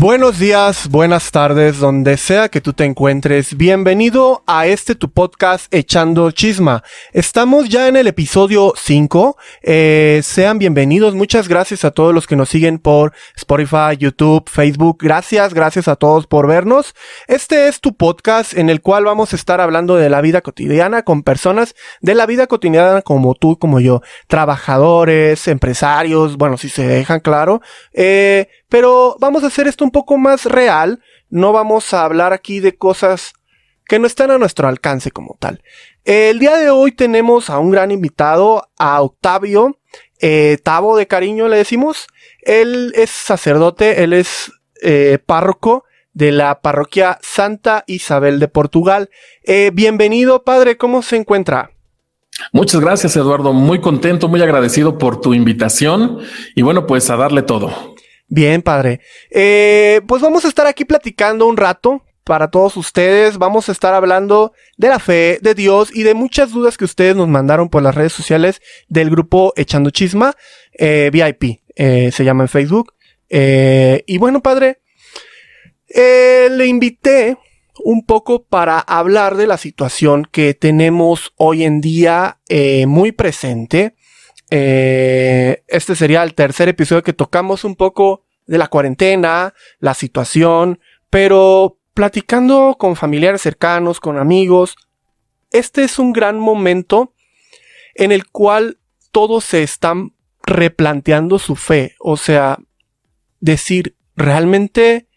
Buenos días, buenas tardes, donde sea que tú te encuentres. Bienvenido a este tu podcast Echando Chisma. Estamos ya en el episodio 5. Eh, sean bienvenidos. Muchas gracias a todos los que nos siguen por Spotify, YouTube, Facebook. Gracias, gracias a todos por vernos. Este es tu podcast en el cual vamos a estar hablando de la vida cotidiana con personas de la vida cotidiana como tú, como yo. Trabajadores, empresarios, bueno, si se dejan claro. Eh, pero vamos a hacer esto un poco más real. No vamos a hablar aquí de cosas que no están a nuestro alcance como tal. El día de hoy tenemos a un gran invitado, a Octavio, eh, Tavo de cariño le decimos. Él es sacerdote, él es eh, párroco de la parroquia Santa Isabel de Portugal. Eh, bienvenido, padre, ¿cómo se encuentra? Muchas gracias, Eduardo. Muy contento, muy agradecido por tu invitación y bueno, pues a darle todo. Bien, padre. Eh, pues vamos a estar aquí platicando un rato para todos ustedes. Vamos a estar hablando de la fe, de Dios y de muchas dudas que ustedes nos mandaron por las redes sociales del grupo Echando Chisma, eh, VIP, eh, se llama en Facebook. y bueno, padre, le invité un poco para hablar de la situación que tenemos hoy en día muy presente eh, este sería el tercer episodio que tocamos un poco de la cuarentena, la situación, pero platicando con familiares cercanos, con amigos, este es un gran momento en el cual todos se están replanteando su fe, o sea, decir, realmente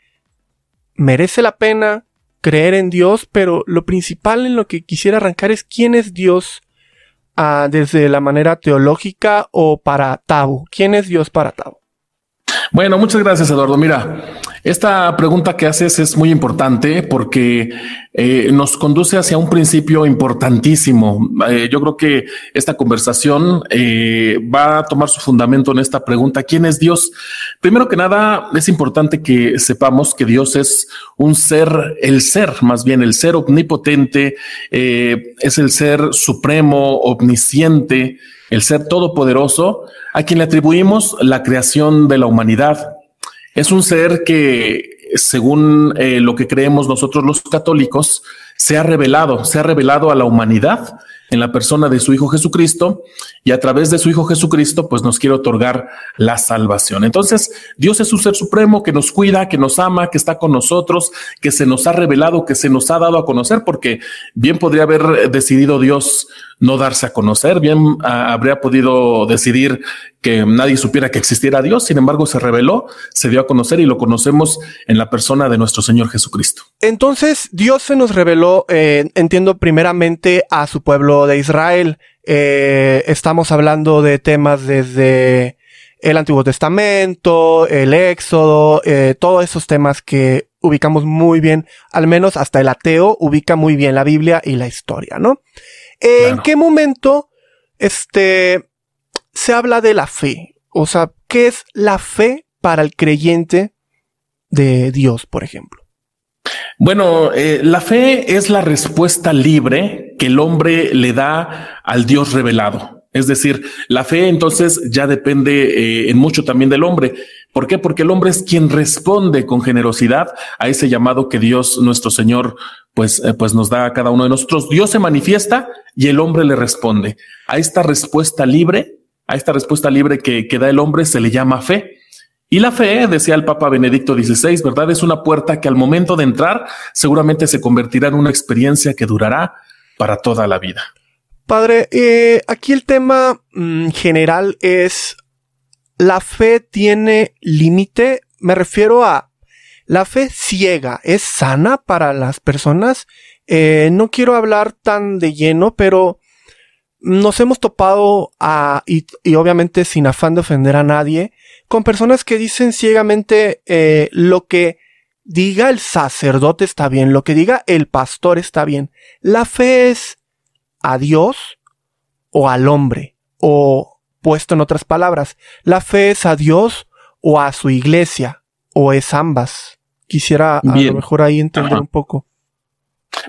merece la pena creer en Dios, pero lo principal en lo que quisiera arrancar es quién es Dios desde la manera teológica o para Tabo? ¿Quién es Dios para Tabo? Bueno, muchas gracias, Eduardo. Mira, esta pregunta que haces es muy importante porque eh, nos conduce hacia un principio importantísimo. Eh, yo creo que esta conversación eh, va a tomar su fundamento en esta pregunta. ¿Quién es Dios? Primero que nada, es importante que sepamos que Dios es un ser, el ser, más bien el ser omnipotente, es el ser supremo, omnisciente, el ser todopoderoso, a quien le atribuimos la creación de la humanidad. Es un ser que, según eh, lo que creemos nosotros los católicos, se ha revelado, se ha revelado a la humanidad en la persona de su Hijo Jesucristo y a través de su Hijo Jesucristo pues nos quiere otorgar la salvación. Entonces Dios es un ser supremo que nos cuida, que nos ama, que está con nosotros, que se nos ha revelado, que se nos ha dado a conocer, porque bien podría haber decidido Dios no darse a conocer, bien ah, habría podido decidir que nadie supiera que existiera Dios, sin embargo se reveló, se dio a conocer y lo conocemos en la persona de nuestro Señor Jesucristo. Entonces Dios se nos reveló, eh, entiendo primeramente a su pueblo de Israel, eh, estamos hablando de temas desde el Antiguo Testamento, el Éxodo, eh, todos esos temas que ubicamos muy bien, al menos hasta el ateo ubica muy bien la Biblia y la historia, ¿no? ¿En qué momento, este, se habla de la fe? O sea, ¿qué es la fe para el creyente de Dios, por ejemplo? Bueno, eh, la fe es la respuesta libre que el hombre le da al Dios revelado. Es decir, la fe entonces ya depende eh, en mucho también del hombre. ¿Por qué? Porque el hombre es quien responde con generosidad a ese llamado que Dios, nuestro Señor, pues, eh, pues nos da a cada uno de nosotros. Dios se manifiesta y el hombre le responde. A esta respuesta libre, a esta respuesta libre que, que da el hombre se le llama fe. Y la fe, decía el Papa Benedicto XVI, ¿verdad? Es una puerta que al momento de entrar seguramente se convertirá en una experiencia que durará para toda la vida. Padre, eh, aquí el tema mm, general es, ¿la fe tiene límite? Me refiero a, ¿la fe ciega es sana para las personas? Eh, no quiero hablar tan de lleno, pero nos hemos topado a, y, obviamente sin afán de ofender a nadie, con personas que dicen ciegamente eh, lo que diga el sacerdote está bien, lo que diga el pastor está bien. La fe es a Dios o al hombre, o puesto en otras palabras, la fe es a Dios o a su iglesia, o es ambas. Quisiera a lo mejor ahí entender un poco.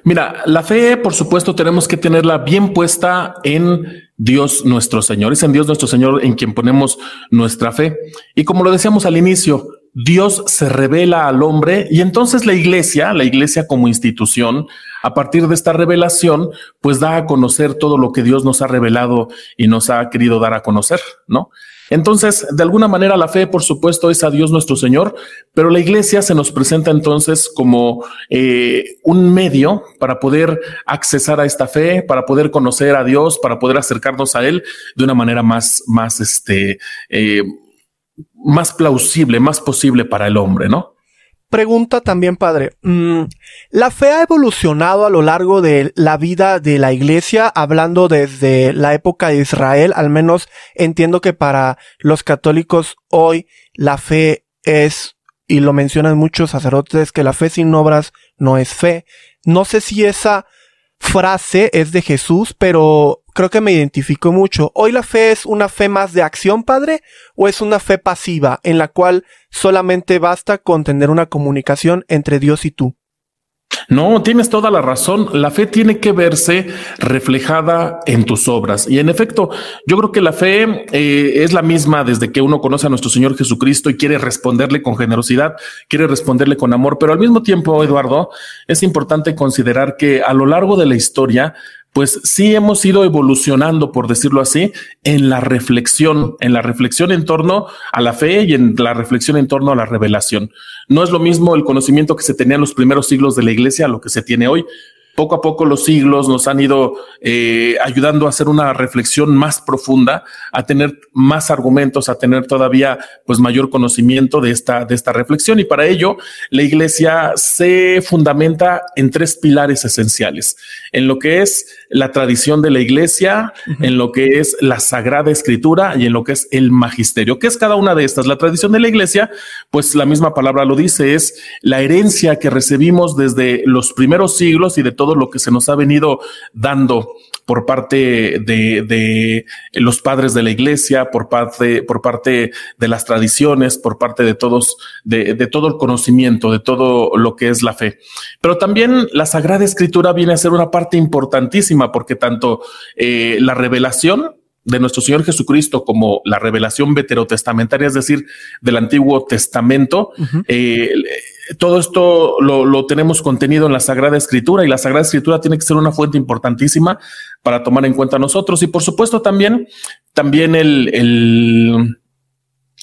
Mira, la fe, por supuesto, tenemos que tenerla bien puesta en Dios nuestro Señor. Es en Dios nuestro Señor en quien ponemos nuestra fe. Y como lo decíamos al inicio, Dios se revela al hombre y entonces la iglesia, la iglesia como institución, a partir de esta revelación, pues da a conocer todo lo que Dios nos ha revelado y nos ha querido dar a conocer, ¿no? Entonces, de alguna manera la fe, por supuesto, es a Dios nuestro Señor, pero la iglesia se nos presenta entonces como eh, un medio para poder accesar a esta fe, para poder conocer a Dios, para poder acercarnos a Él de una manera más, más, este, eh, más plausible, más posible para el hombre, ¿no? Pregunta también, padre. Mm, ¿La fe ha evolucionado a lo largo de la vida de la iglesia, hablando desde la época de Israel? Al menos entiendo que para los católicos hoy la fe es, y lo mencionan muchos sacerdotes, que la fe sin obras no es fe. No sé si esa frase es de Jesús, pero creo que me identifico mucho. ¿Hoy la fe es una fe más de acción, Padre? ¿O es una fe pasiva en la cual solamente basta con tener una comunicación entre Dios y tú? No, tienes toda la razón. La fe tiene que verse reflejada en tus obras. Y en efecto, yo creo que la fe eh, es la misma desde que uno conoce a nuestro Señor Jesucristo y quiere responderle con generosidad, quiere responderle con amor. Pero al mismo tiempo, Eduardo, es importante considerar que a lo largo de la historia, pues sí hemos ido evolucionando, por decirlo así, en la reflexión, en la reflexión en torno a la fe y en la reflexión en torno a la revelación. No es lo mismo el conocimiento que se tenía en los primeros siglos de la iglesia a lo que se tiene hoy poco a poco los siglos nos han ido eh, ayudando a hacer una reflexión más profunda, a tener más argumentos, a tener todavía pues mayor conocimiento de esta, de esta reflexión. Y para ello, la iglesia se fundamenta en tres pilares esenciales, en lo que es la tradición de la iglesia, en lo que es la sagrada escritura y en lo que es el magisterio. ¿Qué es cada una de estas? La tradición de la iglesia, pues la misma palabra lo dice, es la herencia que recibimos desde los primeros siglos y de todo lo que se nos ha venido dando por parte de, los padres de la iglesia, por parte, por parte de las tradiciones, por parte de todos, de, todo el conocimiento, de todo lo que es la fe. Pero también la Sagrada Escritura viene a ser una parte importantísima porque tanto eh, la revelación de nuestro Señor Jesucristo como la revelación veterotestamentaria, es decir, del Antiguo Testamento, todo esto lo, tenemos contenido en la Sagrada Escritura y la Sagrada Escritura tiene que ser una fuente importantísima para tomar en cuenta nosotros. Y por supuesto también, también el, el,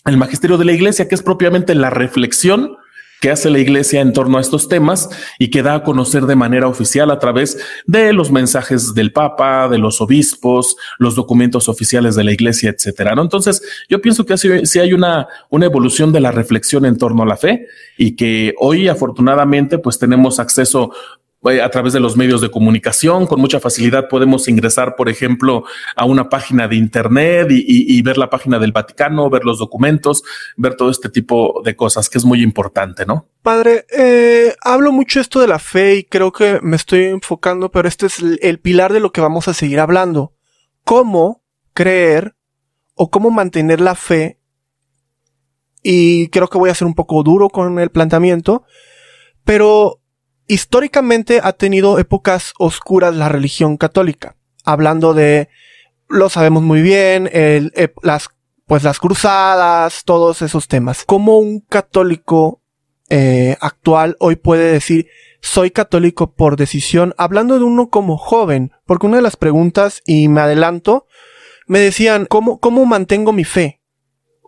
el magisterio de la iglesia, que es propiamente la reflexión que hace la iglesia en torno a estos temas y que da a conocer de manera oficial a través de los mensajes del Papa, de los obispos, los documentos oficiales de la iglesia, etcétera. ¿no? Entonces, yo pienso que sí hay una, una evolución de la reflexión en torno a la fe y que hoy, afortunadamente, pues tenemos acceso a través de los medios de comunicación. Con mucha facilidad podemos ingresar, por ejemplo, a una página de Internet y, ver la página del Vaticano, ver los documentos, ver todo este tipo de cosas, que es muy importante, ¿no? Padre, eh, hablo mucho esto de la fe y creo que me estoy enfocando, pero este es el pilar de lo que vamos a seguir hablando. ¿Cómo creer o cómo mantener la fe? Y creo que voy a ser un poco duro con el planteamiento, pero históricamente ha tenido épocas oscuras la religión católica. Hablando de, lo sabemos muy bien, las, pues las cruzadas, todos esos temas. ¿Cómo un católico eh, actual hoy puede decir, soy católico por decisión? Hablando de uno como joven, porque una de las preguntas, y me adelanto, me decían, ¿cómo, cómo mantengo mi fe?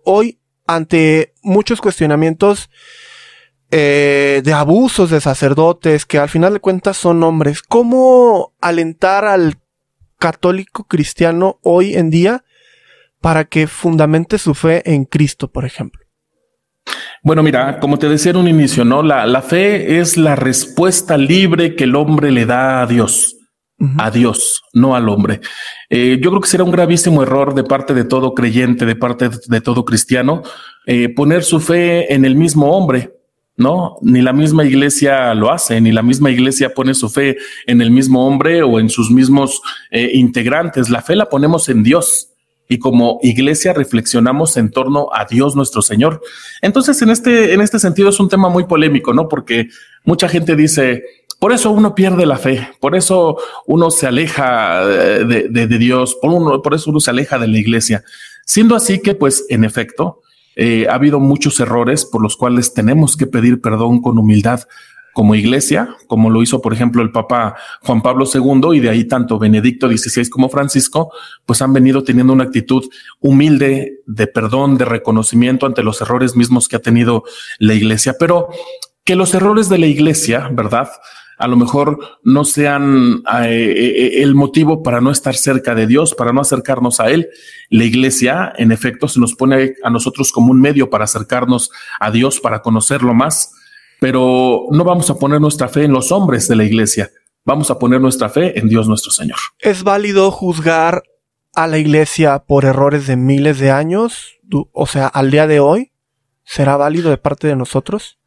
Hoy, ante muchos cuestionamientos, eh, de abusos de sacerdotes que al final de cuentas son hombres. ¿Cómo alentar al católico cristiano hoy en día para que fundamente su fe en Cristo, por ejemplo? Bueno, mira, como te decía en un inicio, ¿no? La, la fe es la respuesta libre que el hombre le da a Dios. A Dios, no al hombre. Eh, yo creo que será un gravísimo error de parte de todo creyente, de parte de todo cristiano, eh, poner su fe en el mismo hombre. No, ni la misma iglesia lo hace, ni la misma iglesia pone su fe en el mismo hombre o en sus mismos eh, integrantes. La fe la ponemos en Dios y como iglesia reflexionamos en torno a Dios nuestro Señor. Entonces, en este, en este sentido es un tema muy polémico, ¿no? Porque mucha gente dice, por eso uno pierde la fe, por eso uno se aleja eh, de, de Dios, por, uno, por eso uno se aleja de la iglesia. Siendo así que, pues, en efecto, Eh, ha habido muchos errores por los cuales tenemos que pedir perdón con humildad como iglesia, como lo hizo, por ejemplo, el Papa Juan Pablo II, y de ahí tanto Benedicto XVI como Francisco, pues han venido teniendo una actitud humilde de perdón, de reconocimiento ante los errores mismos que ha tenido la iglesia. Pero que los errores de la iglesia, ¿verdad? A lo mejor no sean eh, eh, el motivo para no estar cerca de Dios, para no acercarnos a Él. La iglesia, en efecto, se nos pone a nosotros como un medio para acercarnos a Dios, para conocerlo más pero no vamos a poner nuestra fe en los hombres de la iglesia, vamos a poner nuestra fe en Dios nuestro Señor. ¿Es válido juzgar a la iglesia por errores de miles de años? O sea, al día de hoy, ¿será válido de parte de nosotros?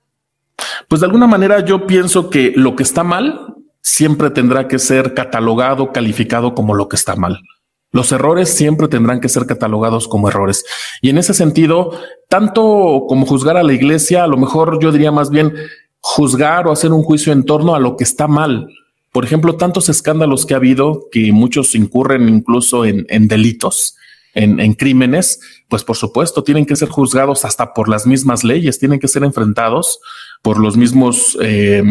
Pues de alguna manera yo pienso que lo que está mal siempre tendrá que ser catalogado, calificado como lo que está mal. Los errores siempre tendrán que ser catalogados como errores. Y en ese sentido, tanto como juzgar a la iglesia, a lo mejor yo diría más bien juzgar o hacer un juicio en torno a lo que está mal. Por ejemplo, tantos escándalos que ha habido que muchos incurren incluso en, delitos, en, crímenes, pues por supuesto tienen que ser juzgados hasta por las mismas leyes, tienen que ser enfrentados por los mismos eh,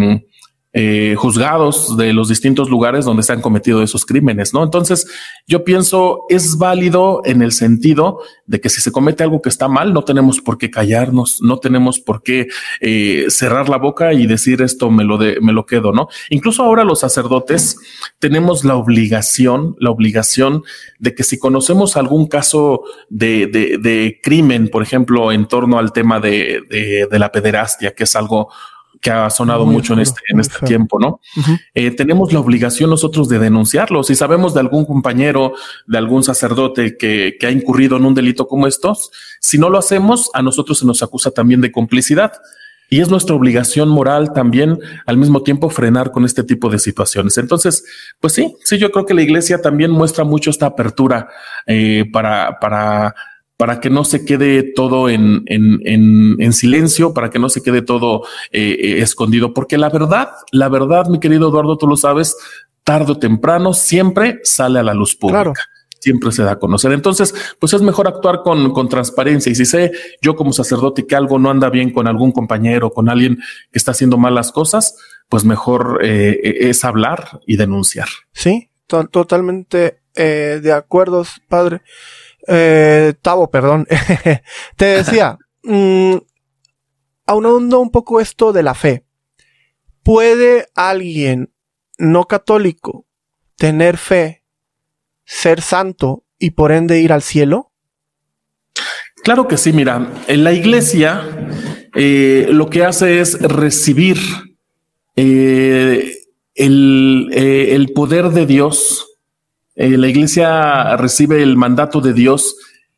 eh, juzgados de los distintos lugares donde se han cometido esos crímenes, ¿no? Entonces, yo pienso es válido en el sentido de que si se comete algo que está mal, no tenemos por qué callarnos, no tenemos por qué eh, cerrar la boca y decir esto me lo, de, me lo quedo, ¿no? Incluso ahora los sacerdotes tenemos la obligación, la obligación de que si conocemos algún caso de, de, de crimen, por ejemplo, en torno al tema de, de la pederastia, que es algo que ha sonado mucho en este, en este tiempo, ¿no? Eh, tenemos la obligación nosotros de denunciarlo. Si sabemos de algún compañero, de algún sacerdote que, que ha incurrido en un delito como estos, si no lo hacemos, a nosotros se nos acusa también de complicidad. Y es nuestra obligación moral también al mismo tiempo frenar con este tipo de situaciones. Entonces, pues sí, sí, yo creo que la iglesia también muestra mucho esta apertura eh, para, para para que no se quede todo en, en, en, silencio, para que no se quede todo eh, eh, escondido, porque la verdad, la verdad, mi querido Eduardo, tú lo sabes, tarde o temprano siempre sale a la luz pública. Siempre se da a conocer. Entonces, pues es mejor actuar con, con transparencia. Y si sé yo como sacerdote que algo no anda bien con algún compañero, con alguien que está haciendo malas cosas, pues mejor eh, es hablar y denunciar. Sí, totalmente de acuerdo, padre eh, Tavo, perdón, te decía, mmm, aunando un poco esto de la fe, ¿puede alguien no católico tener fe, ser santo y por ende ir al cielo? Claro que sí, mira, en la iglesia eh, lo que hace es recibir eh, el, eh, el poder de Dios eh, la iglesia recibe el mandato de Dios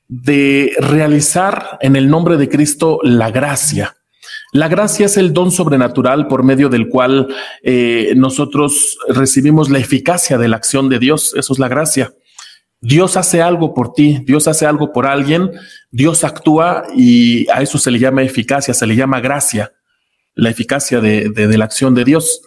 de realizar en el nombre de Cristo la gracia. La gracia es el don sobrenatural por medio del cual eh, nosotros recibimos la eficacia de la acción de Dios. Eso es la gracia. Dios hace algo por ti, Dios hace algo por alguien, Dios actúa y a eso se le llama eficacia, se le llama gracia, la eficacia de, de la acción de Dios.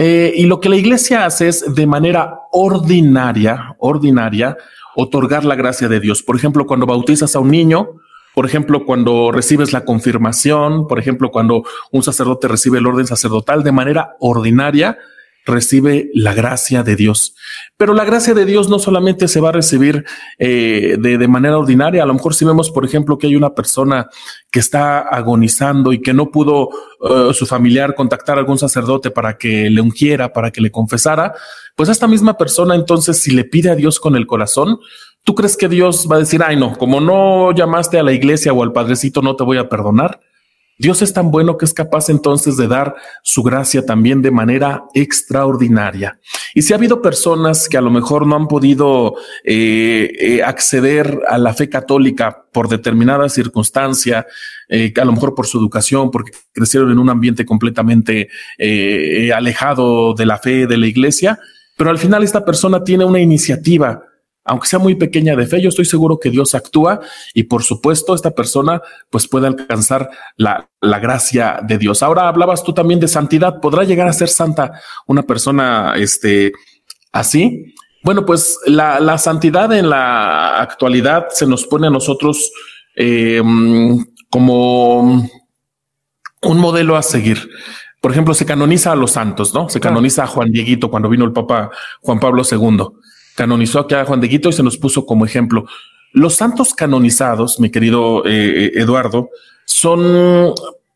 Eh, y lo que la iglesia hace es de manera ordinaria, ordinaria, otorgar la gracia de Dios. Por ejemplo, cuando bautizas a un niño, por ejemplo, cuando recibes la confirmación, por ejemplo, cuando un sacerdote recibe el orden sacerdotal de manera ordinaria, recibe la gracia de Dios. Pero la gracia de Dios no solamente se va a recibir eh, de, manera ordinaria, a lo mejor si vemos, por ejemplo, que hay una persona que está agonizando y que no pudo eh, su familiar contactar a algún sacerdote para que le ungiera, para que le confesara, pues esta misma persona entonces si le pide a Dios con el corazón, ¿tú crees que Dios va a decir, ay no, como no llamaste a la iglesia o al padrecito, no te voy a perdonar? Dios es tan bueno que es capaz entonces de dar su gracia también de manera extraordinaria. Y si ha habido personas que a lo mejor no han podido eh, eh, acceder a la fe católica por determinada circunstancia, eh, a lo mejor por su educación, porque crecieron en un ambiente completamente alejado de la fe de la iglesia, pero al final esta persona tiene una iniciativa aunque sea muy pequeña de fe, yo estoy seguro que Dios actúa y por supuesto esta persona pues puede alcanzar la, la, gracia de Dios. Ahora hablabas tú también de santidad. ¿Podrá llegar a ser santa una persona este, así? Bueno, pues la, la santidad en la actualidad se nos pone a nosotros eh, como un modelo a seguir. Por ejemplo, se canoniza a los santos, ¿no? Se canoniza a Juan Dieguito cuando vino el Papa Juan Pablo II. Canonizó aquí a Juan Dieguito y se nos puso como ejemplo. Los santos canonizados, mi querido eh, eh, Eduardo, son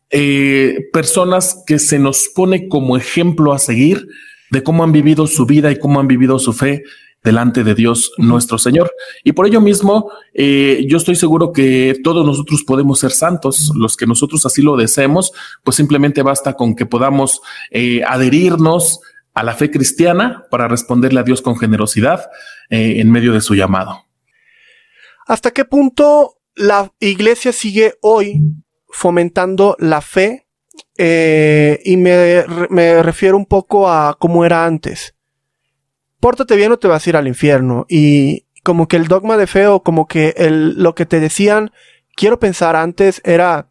eh, personas que se nos pone como ejemplo a seguir de cómo han vivido su vida y cómo han vivido su fe delante de Dios nuestro Señor. Y por ello mismo, yo estoy seguro que todos nosotros podemos ser santos, los que nosotros así lo deseemos, pues simplemente basta con que podamos adherirnos a la fe cristiana para responderle a Dios con generosidad en medio de su llamado. ¿Hasta qué punto la iglesia sigue hoy fomentando la fe? Eh, y me, me, refiero un poco a cómo era antes. Pórtate bien o te vas a ir al infierno. Y como que el dogma de fe o como que el, lo que te decían, quiero pensar antes, era,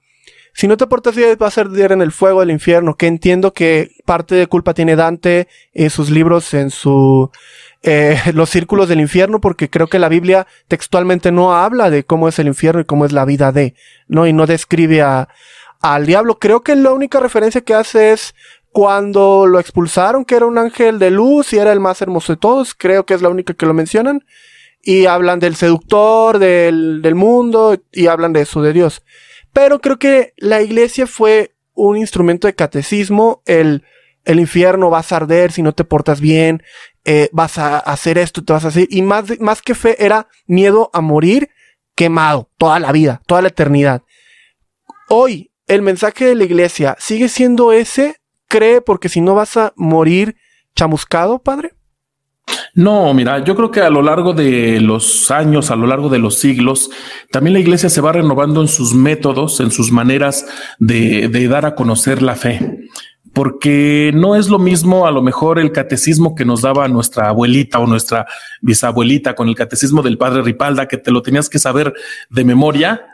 si no te portas bien vas a arder en el fuego del infierno, que entiendo que parte de culpa tiene Dante en sus libros, en su, eh, los círculos del infierno, porque creo que la Biblia textualmente no habla de cómo es el infierno y cómo es la vida de, ¿no? Y no describe a, al diablo. Creo que la única referencia que hace es cuando lo expulsaron, que era un ángel de luz y era el más hermoso de todos. Creo que es la única que lo mencionan. Y hablan del seductor, del, del mundo, y hablan de eso, de Dios. Pero creo que la iglesia fue un instrumento de catecismo, el, el infierno vas a arder si no te portas bien, eh, vas a hacer esto, te vas a hacer. Y más, más que fe era miedo a morir quemado toda la vida, toda la eternidad. Hoy, el mensaje de la iglesia sigue siendo ese, cree, porque si no vas a morir chamuscado, padre. No, mira, yo creo que a lo largo de los años, a lo largo de los siglos, también la iglesia se va renovando en sus métodos, en sus maneras de, dar a conocer la fe porque no es lo mismo a lo mejor el catecismo que nos daba nuestra abuelita o nuestra bisabuelita con el catecismo del padre Ripalda, que te lo tenías que saber de memoria.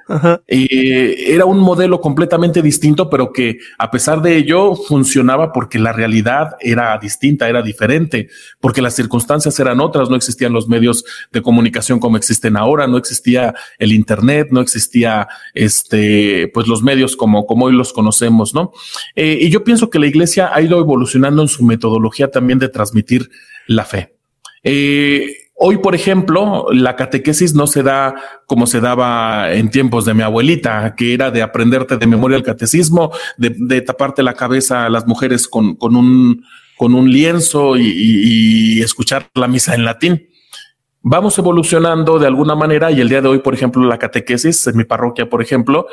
Eh, era un modelo completamente distinto, pero que a pesar de ello funcionaba porque la realidad era distinta, era diferente, porque las circunstancias eran otras, no existían los medios de comunicación como existen ahora, no existía el internet, no existía este, pues los medios como, como hoy los conocemos, ¿no? Eh, y yo pienso que la iglesia ha ido evolucionando en su metodología también de transmitir la fe. Eh, hoy, por ejemplo, la catequesis no se da como se daba en tiempos de mi abuelita, que era de aprenderte de memoria el catecismo, de, taparte la cabeza a las mujeres con, con, un, con un lienzo y, y escuchar la misa en latín vamos evolucionando de alguna manera y el día de hoy, por ejemplo, la catequesis en mi parroquia, por ejemplo,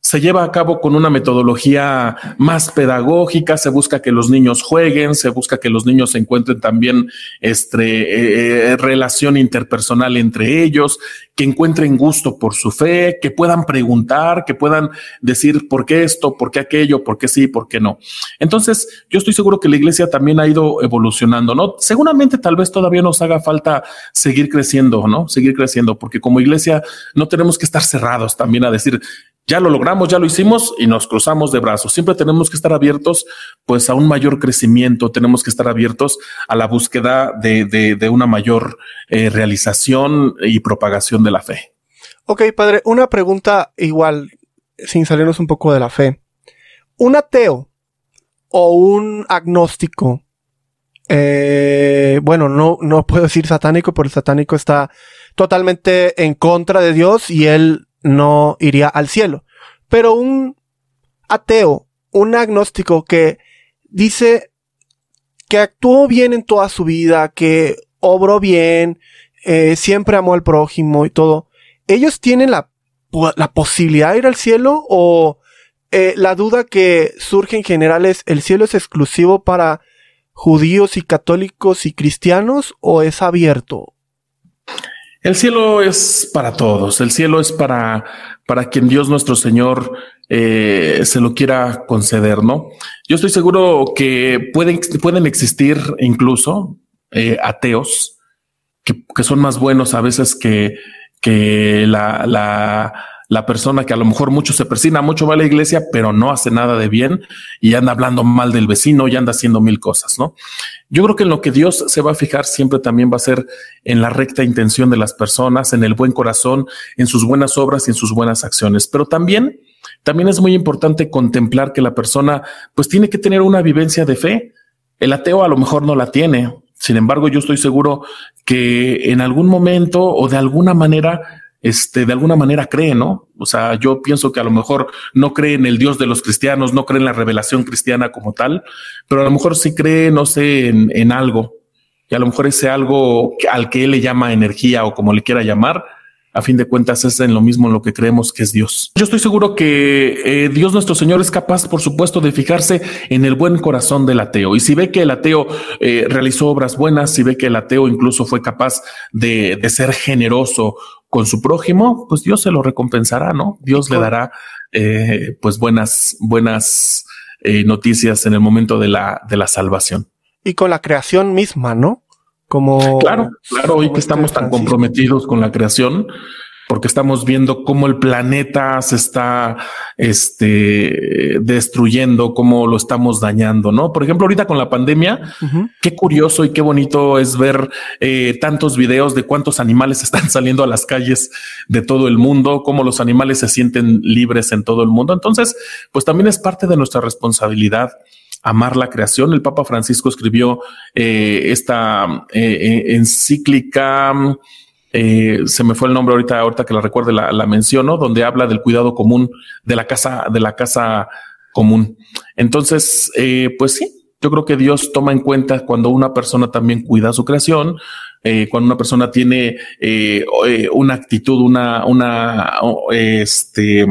se lleva a cabo con una metodología más pedagógica, se busca que los niños jueguen, se busca que los niños encuentren también este, eh, relación interpersonal entre ellos, que encuentren gusto por su fe, que puedan preguntar, que puedan decir por qué esto, por qué aquello, por qué sí, por qué no. Entonces, yo estoy seguro que la iglesia también ha ido evolucionando, ¿no? Seguramente tal vez todavía nos haga falta seguir creciendo, ¿no? Seguir creciendo, porque como iglesia no tenemos que estar cerrados también a decir, ya lo logramos, ya lo hicimos y nos cruzamos de brazos. Siempre tenemos que estar abiertos pues a un mayor crecimiento, tenemos que estar abiertos a la búsqueda de, una mayor eh, realización y propagación de la fe. Ok, padre, una pregunta igual, sin salirnos un poco de la fe. Un ateo o un agnóstico, eh, bueno, no, no puedo decir satánico, porque el satánico está totalmente en contra de Dios y él no iría al cielo. Pero un ateo, un agnóstico que dice que actuó bien en toda su vida, que obró bien, eh, siempre amó al prójimo y todo, ¿ellos tienen la, posibilidad de ir al cielo o eh, la duda que surge en general es, ¿el cielo es exclusivo para judíos y católicos y cristianos o es abierto? El cielo es para todos, el cielo es para, para quien Dios nuestro Señor eh, se lo quiera conceder, ¿no? Yo estoy seguro que pueden, pueden existir incluso eh, ateos que, que, son más buenos a veces que, que la, la la persona que a lo mejor mucho se persina, mucho va a la iglesia, pero no hace nada de bien y anda hablando mal del vecino y anda haciendo mil cosas, ¿no? Yo creo que en lo que Dios se va a fijar siempre también va a ser en la recta intención de las personas, en el buen corazón, en sus buenas obras y en sus buenas acciones, pero también también es muy importante contemplar que la persona pues tiene que tener una vivencia de fe. El ateo a lo mejor no la tiene. Sin embargo, yo estoy seguro que en algún momento o de alguna manera este, de alguna manera cree, ¿no? O sea, yo pienso que a lo mejor no cree en el Dios de los cristianos, no cree en la revelación cristiana como tal, pero a lo mejor sí cree, no sé, en, algo. Y a lo mejor ese algo al que él le llama energía o como le quiera llamar, a fin de cuentas es en lo mismo en lo que creemos que es Dios. Yo estoy seguro que eh, Dios nuestro Señor es capaz, por supuesto, de fijarse en el buen corazón del ateo. Y si ve que el ateo eh, realizó obras buenas, si ve que el ateo incluso fue capaz de, ser generoso con su prójimo, pues Dios se lo recompensará, ¿no? Dios le dará eh, pues buenas, buenas noticias en el momento de la, de la salvación. Y con la creación misma, ¿no? Como claro, claro, hoy que estamos tan comprometidos con la creación, porque estamos viendo cómo el planeta se está este, destruyendo, cómo lo estamos dañando, ¿no? Por ejemplo, ahorita con la pandemia, uh -huh. qué curioso y qué bonito es ver eh, tantos videos de cuántos animales están saliendo a las calles de todo el mundo, cómo los animales se sienten libres en todo el mundo. Entonces, pues también es parte de nuestra responsabilidad amar la creación. El Papa Francisco escribió eh, esta eh, encíclica, eh, se me fue el nombre ahorita, ahorita que la recuerde, la, la, menciono, donde habla del cuidado común de la casa, de la casa común. Entonces, eh, pues sí, yo creo que Dios toma en cuenta cuando una persona también cuida su creación, eh, cuando una persona tiene una actitud, una, una, este,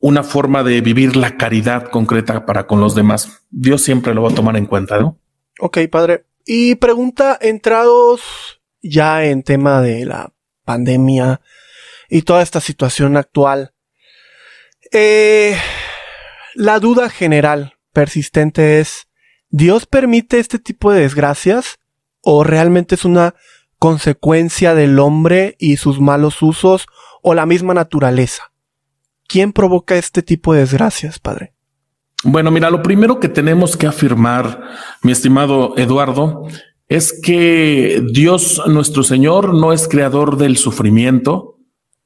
una forma de vivir la caridad concreta para con los demás. Dios siempre lo va a tomar en cuenta, ¿no? Ok, padre. Y pregunta, entrados ya en tema de la pandemia y toda esta situación actual. Eh, la duda general persistente es, ¿Dios permite este tipo de desgracias? ¿O realmente es una consecuencia del hombre y sus malos usos o la misma naturaleza? ¿Quién provoca este tipo de desgracias, padre? Bueno, mira, lo primero que tenemos que afirmar, mi estimado Eduardo, es que Dios nuestro Señor no es creador del sufrimiento,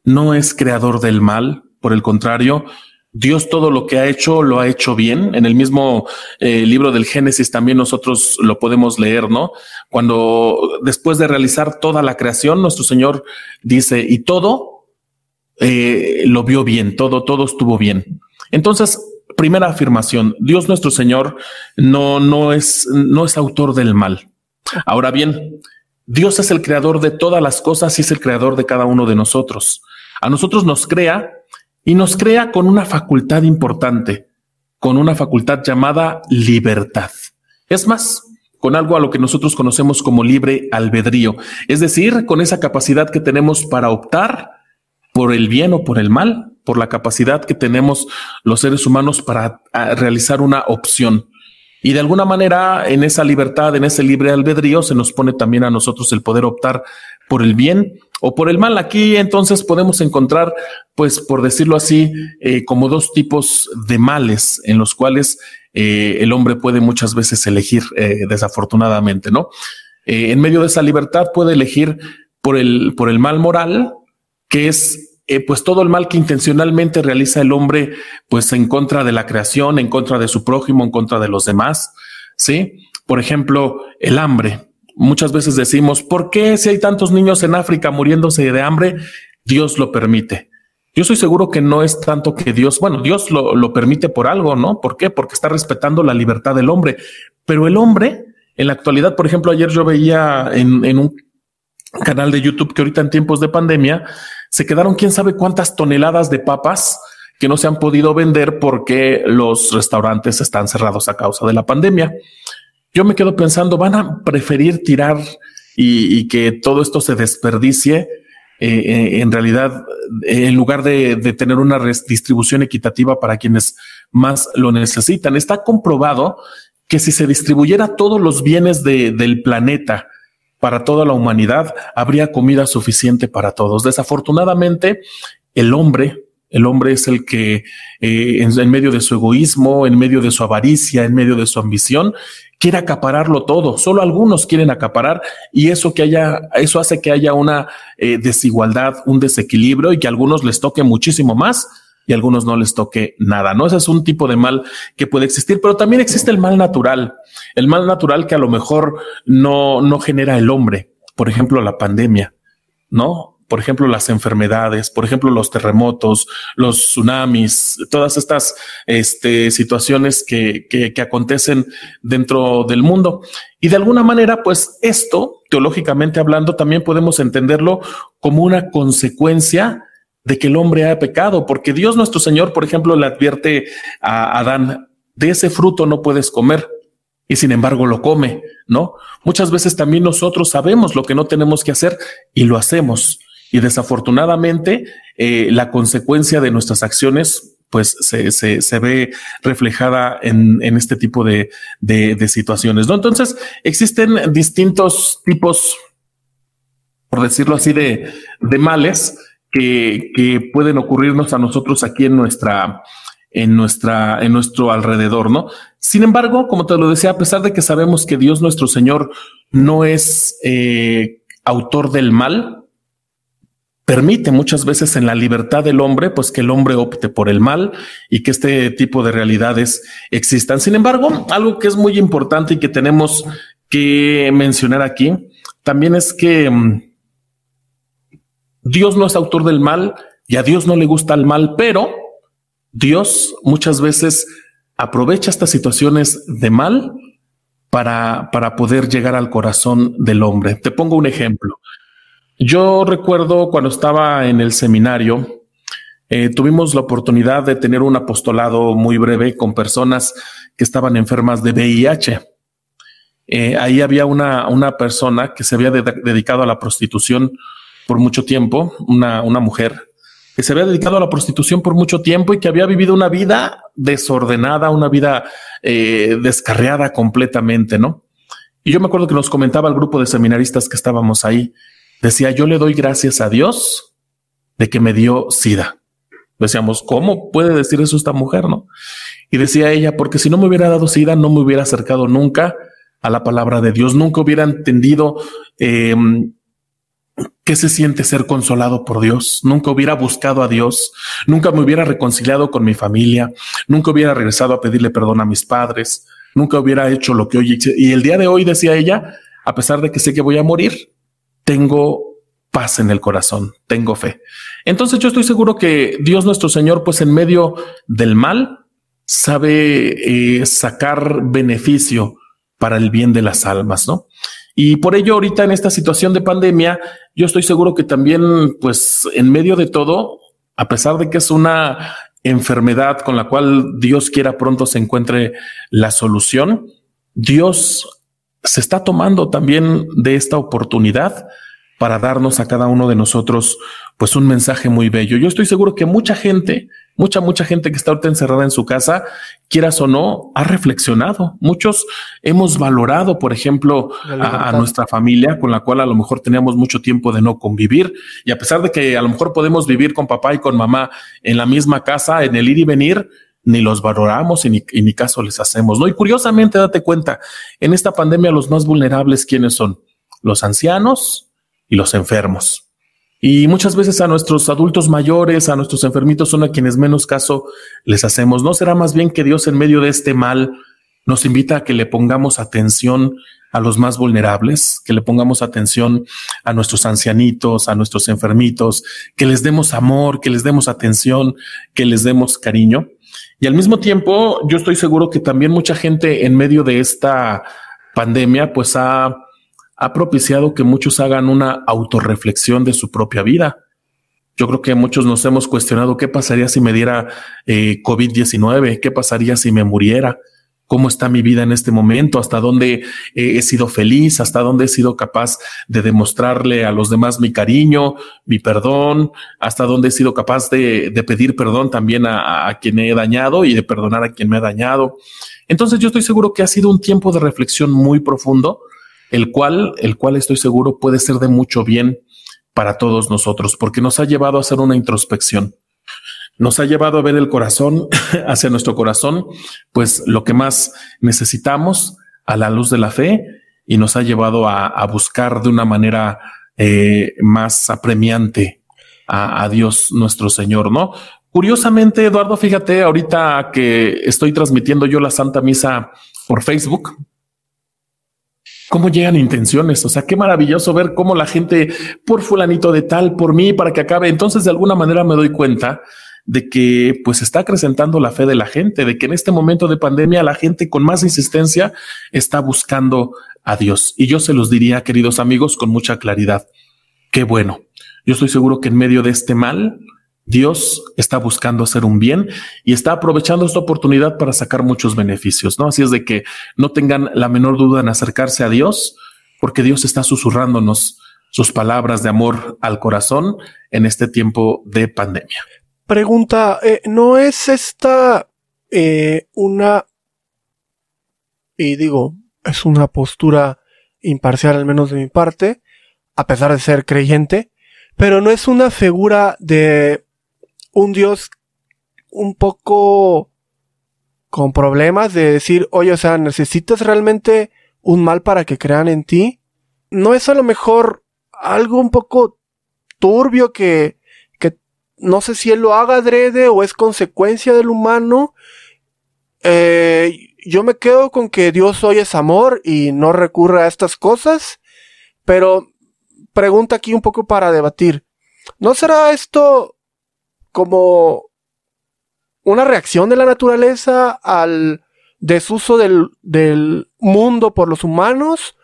no es creador del mal, por el contrario, Dios todo lo que ha hecho lo ha hecho bien. En el mismo eh, libro del Génesis también nosotros lo podemos leer, ¿no? Cuando después de realizar toda la creación, nuestro Señor dice, y todo eh, lo vio bien, todo, todo estuvo bien. Entonces, primera afirmación, Dios nuestro Señor no, no es, no es autor del mal. Ahora bien, Dios es el creador de todas las cosas y es el creador de cada uno de nosotros. A nosotros nos crea y nos crea con una facultad importante, con una facultad llamada libertad. Es más, con algo a lo que nosotros conocemos como libre albedrío, es decir, con esa capacidad que tenemos para optar por el bien o por el mal, por la capacidad que tenemos los seres humanos para realizar una opción. Y de alguna manera, en esa libertad, en ese libre albedrío, se nos pone también a nosotros el poder optar por el bien o por el mal. Aquí entonces podemos encontrar, pues por decirlo así, eh, como dos tipos de males en los cuales eh, el hombre puede muchas veces elegir, eh, desafortunadamente, ¿no? en medio de esa libertad puede elegir por el, por el mal moral, que es pues todo el mal que intencionalmente realiza el hombre, pues en contra de la creación, en contra de su prójimo, en contra de los demás, ¿sí? Por ejemplo, el hambre. Muchas veces decimos, ¿por qué si hay tantos niños en África muriéndose de hambre? Dios lo permite. Yo estoy seguro que no es tanto que Dios, bueno, Dios lo, lo, permite por algo, ¿no? ¿Por qué? Porque está respetando la libertad del hombre. Pero el hombre, en la actualidad, por ejemplo, ayer yo veía en, en un canal de YouTube que ahorita en tiempos de pandemia se quedaron quién sabe cuántas toneladas de papas que no se han podido vender porque los restaurantes están cerrados a causa de la pandemia yo me quedo pensando, van a preferir tirar y, que todo esto se desperdicie. Eh, en realidad, en lugar de, tener una distribución equitativa para quienes más lo necesitan, está comprobado que si se distribuyera todos los bienes de, del planeta para toda la humanidad, habría comida suficiente para todos. Desafortunadamente, el hombre el hombre es el que eh, en, medio de su egoísmo, en medio de su avaricia, en medio de su ambición, quiere acapararlo todo. Solo algunos quieren acaparar y eso que haya, eso hace que haya una eh, desigualdad, un desequilibrio y que a algunos les toque muchísimo más y a algunos no les toque nada, ¿no? Ese es un tipo de mal que puede existir, pero también existe el mal natural, el mal natural que a lo mejor no, no genera el hombre, por ejemplo, la pandemia, ¿no? por ejemplo, las enfermedades, por ejemplo, los terremotos, los tsunamis, todas estas este, situaciones que, que, que, acontecen dentro del mundo. Y de alguna manera, pues esto, teológicamente hablando, también podemos entenderlo como una consecuencia de que el hombre ha pecado, porque Dios nuestro Señor, por ejemplo, le advierte a Adán, de ese fruto no puedes comer, y sin embargo lo come, ¿no? Muchas veces también nosotros sabemos lo que no tenemos que hacer y lo hacemos. Y desafortunadamente, eh, la consecuencia de nuestras acciones pues se, se, ve reflejada en, en este tipo de, de, de, situaciones. ¿no? Entonces, existen distintos tipos, por decirlo así, de, de males que, pueden ocurrirnos a nosotros aquí en nuestra, en nuestra, en nuestro alrededor, ¿no? Sin embargo, como te lo decía, a pesar de que sabemos que Dios nuestro Señor no es eh, autor del mal, permite muchas veces en la libertad del hombre, pues que el hombre opte por el mal y que este tipo de realidades existan. Sin embargo, algo que es muy importante y que tenemos que mencionar aquí, también es que mm, Dios no es autor del mal y a Dios no le gusta el mal, pero Dios muchas veces aprovecha estas situaciones de mal para, para poder llegar al corazón del hombre. Te pongo un ejemplo. Yo recuerdo cuando estaba en el seminario, eh, tuvimos la oportunidad de tener un apostolado muy breve con personas que estaban enfermas de VIH. Eh, ahí había una, una persona que se había de dedicado a la prostitución por mucho tiempo, una, una mujer que se había dedicado a la prostitución por mucho tiempo y que había vivido una vida desordenada, una vida eh, descarriada completamente, ¿no? Y yo me acuerdo que nos comentaba el grupo de seminaristas que estábamos ahí, decía, yo le doy gracias a Dios de que me dio SIDA. Decíamos, ¿cómo puede decir eso esta mujer, no? Y decía ella, porque si no me hubiera dado SIDA, no me hubiera acercado nunca a la palabra de Dios, nunca hubiera entendido eh, ¿Qué se siente ser consolado por Dios? Nunca hubiera buscado a Dios, nunca me hubiera reconciliado con mi familia, nunca hubiera regresado a pedirle perdón a mis padres, nunca hubiera hecho lo que hoy hice. Y el día de hoy, decía ella, a pesar de que sé que voy a morir, tengo paz en el corazón, tengo fe. Entonces yo estoy seguro que Dios nuestro Señor, pues en medio del mal, sabe eh, sacar beneficio para el bien de las almas, ¿no? Y por ello, ahorita en esta situación de pandemia, yo estoy seguro que también, pues, en medio de todo, a pesar de que es una enfermedad con la cual Dios quiera pronto se encuentre la solución, Dios se está tomando también de esta oportunidad para darnos a cada uno de nosotros pues un mensaje muy bello. Yo estoy seguro que mucha gente, mucha, mucha gente que está ahorita encerrada en su casa, quieras o no, ha reflexionado. Muchos hemos valorado, por ejemplo, a, a, nuestra familia con la cual a lo mejor teníamos mucho tiempo de no convivir. Y a pesar de que a lo mejor podemos vivir con papá y con mamá en la misma casa, en el ir y venir, ni los valoramos y ni, y ni caso les hacemos. ¿no? Y curiosamente, date cuenta, en esta pandemia los más vulnerables, ¿quiénes son? Los ancianos y los enfermos. Y muchas veces a nuestros adultos mayores, a nuestros enfermitos son a quienes menos caso les hacemos. ¿No será más bien que Dios en medio de este mal nos invita a que le pongamos atención a los más vulnerables, que le pongamos atención a nuestros ancianitos, a nuestros enfermitos, que les demos amor, que les demos atención, que les demos cariño? Y al mismo tiempo, yo estoy seguro que también mucha gente en medio de esta pandemia, pues ha ha propiciado que muchos hagan una autorreflexión de su propia vida. Yo creo que muchos nos hemos cuestionado qué pasaría si me diera eh, COVID-19, qué pasaría si me muriera, cómo está mi vida en este momento, hasta dónde eh, he sido feliz, hasta dónde he sido capaz de demostrarle a los demás mi cariño, mi perdón, hasta dónde he sido capaz de, pedir perdón también a, a quien he dañado y de perdonar a quien me ha dañado. Entonces yo estoy seguro que ha sido un tiempo de reflexión muy profundo el cual, el cual estoy seguro puede ser de mucho bien para todos nosotros, porque nos ha llevado a hacer una introspección. Nos ha llevado a ver el corazón hacia nuestro corazón, pues lo que más necesitamos a la luz de la fe y nos ha llevado a, buscar de una manera eh, más apremiante a, a Dios nuestro Señor, ¿no? Curiosamente, Eduardo, fíjate, ahorita que estoy transmitiendo yo la Santa Misa por Facebook, cómo llegan intenciones. O sea, qué maravilloso ver cómo la gente por fulanito de tal, por mí, para que acabe. Entonces, de alguna manera me doy cuenta de que pues está acrecentando la fe de la gente, de que en este momento de pandemia la gente con más insistencia está buscando a Dios. Y yo se los diría, queridos amigos, con mucha claridad. Qué bueno. Yo estoy seguro que en medio de este mal, Dios está buscando hacer un bien y está aprovechando esta oportunidad para sacar muchos beneficios, ¿no? Así es de que no tengan la menor duda en acercarse a Dios, porque Dios está susurrándonos sus palabras de amor al corazón en este tiempo de pandemia. Pregunta, eh, ¿no es esta eh, una... y digo, es una postura imparcial al menos de mi parte, a pesar de ser creyente, pero no es una figura de un Dios un poco con problemas de decir, oye, o sea, necesitas realmente un mal para que crean en ti. No es a lo mejor algo un poco turbio que, que no sé si él lo haga adrede o es consecuencia del humano. Eh, yo me quedo con que Dios hoy es amor y no recurre a estas cosas, pero pregunta aquí un poco para debatir. ¿No será esto como una reacción de la naturaleza al desuso del, del mundo por los humanos?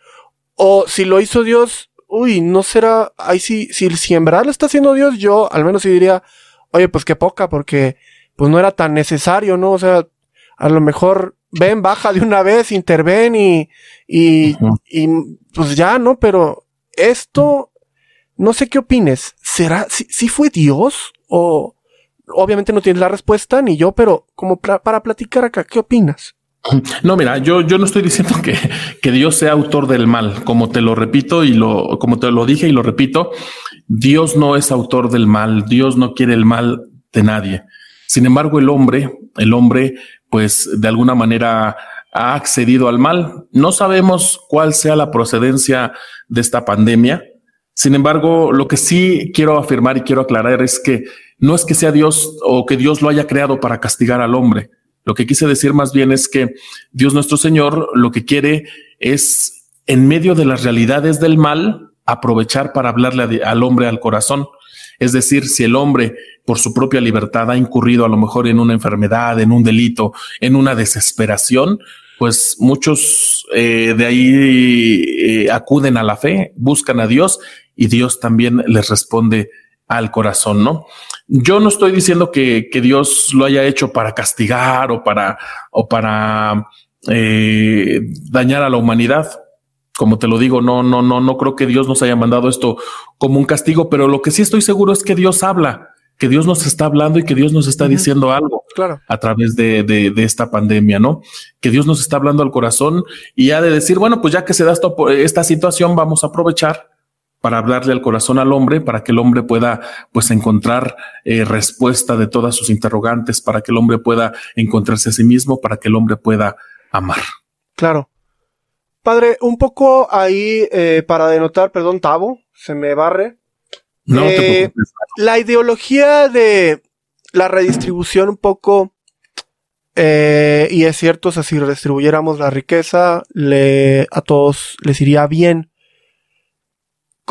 ¿O si lo hizo Dios, uy, no será, ahí sí, si, si en verdad lo está haciendo Dios, yo al menos sí diría, oye, pues qué poca, porque pues no era tan necesario, ¿no? O sea, a lo mejor ven, baja de una vez, interven y, y, y pues ya, ¿no? Pero esto, no sé qué opines, ¿será, si, si fue Dios o, obviamente no tienes la respuesta, ni yo, pero como para platicar acá, ¿qué opinas? No, mira, yo, yo no estoy diciendo que, que Dios sea autor del mal, como te lo repito y lo, como te lo dije y lo repito, Dios no es autor del mal, Dios no quiere el mal de nadie. Sin embargo, el hombre, el hombre, pues de alguna manera ha accedido al mal. No sabemos cuál sea la procedencia de esta pandemia. Sin embargo, lo que sí quiero afirmar y quiero aclarar es que no es que sea Dios o que Dios lo haya creado para castigar al hombre. Lo que quise decir más bien es que Dios nuestro Señor lo que quiere es, en medio de las realidades del mal, aprovechar para hablarle al hombre al corazón. Es decir, si el hombre por su propia libertad ha incurrido a lo mejor en una enfermedad, en un delito, en una desesperación, pues muchos eh, de ahí eh, acuden a la fe, buscan a Dios y Dios también les responde al corazón, ¿no? Yo no estoy diciendo que, que Dios lo haya hecho para castigar o para, o para eh, dañar a la humanidad. Como te lo digo, no, no, no, no creo que Dios nos haya mandado esto como un castigo, pero lo que sí estoy seguro es que Dios habla, que Dios nos está hablando y que Dios nos está diciendo algo claro. a través de, de, de, esta pandemia, ¿no? Que Dios nos está hablando al corazón y ha de decir, bueno, pues ya que se da esto, esta situación, vamos a aprovechar para hablarle al corazón al hombre, para que el hombre pueda pues encontrar eh, respuesta de todas sus interrogantes, para que el hombre pueda encontrarse a sí mismo, para que el hombre pueda amar. Claro. Padre, un poco ahí eh, para denotar, perdón, Tavo, se me barre. No eh, te preocupes. La ideología de la redistribución un poco, eh, y es cierto, o sea, si redistribuyéramos la riqueza, le, a todos les iría bien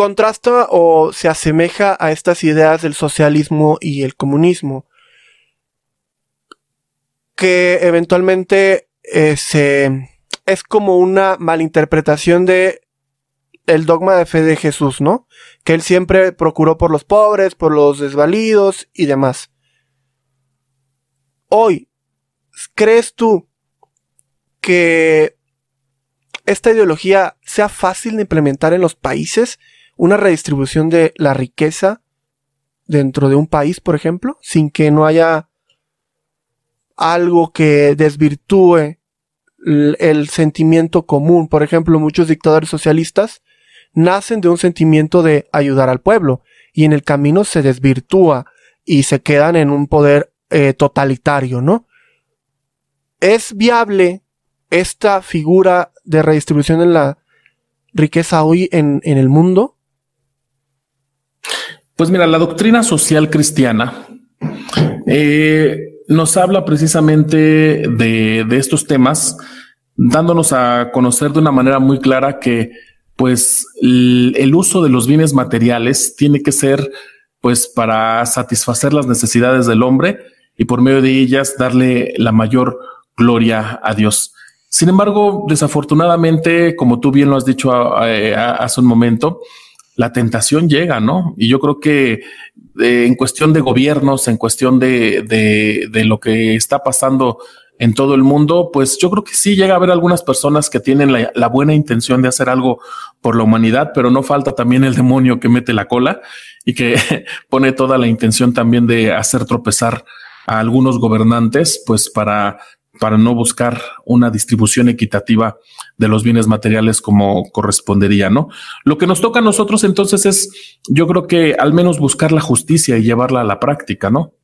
contrasta o se asemeja a estas ideas del socialismo y el comunismo, que eventualmente eh, es como una malinterpretación de el dogma de fe de Jesús, ¿no? Que él siempre procuró por los pobres, por los desvalidos y demás. Hoy, ¿crees tú que esta ideología sea fácil de implementar en los países una redistribución de la riqueza dentro de un país, por ejemplo, sin que no haya algo que desvirtúe el, sentimiento común. Por ejemplo, muchos dictadores socialistas nacen de un sentimiento de ayudar al pueblo y en el camino se desvirtúa y se quedan en un poder eh, totalitario, ¿no? ¿Es viable esta figura de redistribución de la riqueza hoy en, en el mundo? Pues mira, la doctrina social cristiana eh, nos habla precisamente de, de estos temas, dándonos a conocer de una manera muy clara que pues el, uso de los bienes materiales tiene que ser pues para satisfacer las necesidades del hombre y por medio de ellas darle la mayor gloria a Dios. Sin embargo, desafortunadamente, como tú bien lo has dicho hace un momento, la tentación llega, ¿no? Y yo creo que eh, en cuestión de gobiernos, en cuestión de, de, de, lo que está pasando en todo el mundo, pues yo creo que sí llega a haber algunas personas que tienen la, buena intención de hacer algo por la humanidad, pero no falta también el demonio que mete la cola y que pone toda la intención también de hacer tropezar a algunos gobernantes, pues para para no buscar una distribución equitativa de los bienes materiales como correspondería, ¿no? Lo que nos toca a nosotros entonces es, yo creo que al menos buscar la justicia y llevarla a la práctica, ¿no?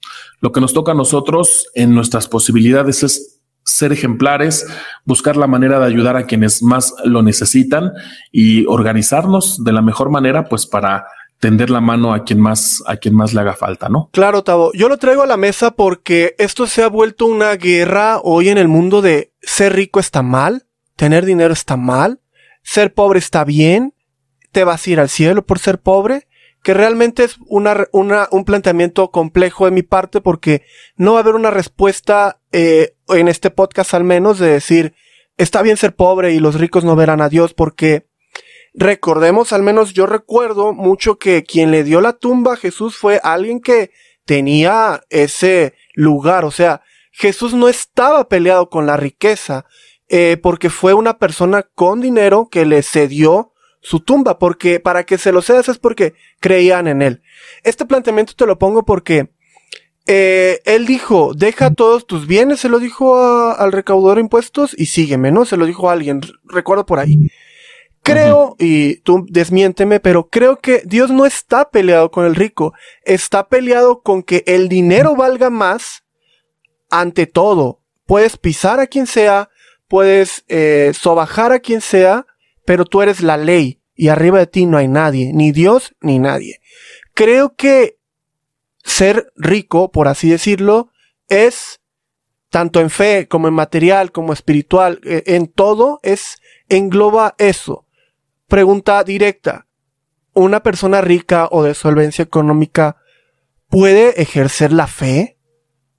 Lo que nos toca a nosotros en nuestras posibilidades es ser ejemplares, buscar la manera de ayudar a quienes más lo necesitan y organizarnos de la mejor manera, pues para tender la mano a quien más, a quien más le haga falta, ¿no? Claro, Tavo. Yo lo traigo a la mesa porque esto se ha vuelto una guerra hoy en el mundo de ser rico está mal, tener dinero está mal, ser pobre está bien, te vas a ir al cielo por ser pobre que realmente es una, una, un planteamiento complejo de mi parte porque no va a haber una respuesta eh, en este podcast al menos de decir está bien ser pobre y los ricos no verán a Dios porque recordemos al menos yo recuerdo mucho que quien le dio la tumba a Jesús fue alguien que tenía ese lugar o sea Jesús no estaba peleado con la riqueza eh, porque fue una persona con dinero que le cedió su tumba, porque para que se lo cedas es porque creían en él. Este planteamiento te lo pongo porque eh, él dijo, deja todos tus bienes, se lo dijo al recaudador de impuestos y sígueme, ¿no? Se lo dijo a alguien, recuerdo por ahí. Creo, y tú desmiénteme, pero creo que Dios no está peleado con el rico, está peleado con que el dinero valga más ante todo. Puedes pisar a quien sea, puedes eh, sobajar a quien sea, pero tú eres la ley y arriba de ti no hay nadie, ni Dios ni nadie. Creo que ser rico, por así decirlo, es tanto en fe como en material, como espiritual, eh, en todo es engloba eso. Pregunta directa. ¿Una persona rica o de solvencia económica puede ejercer la fe?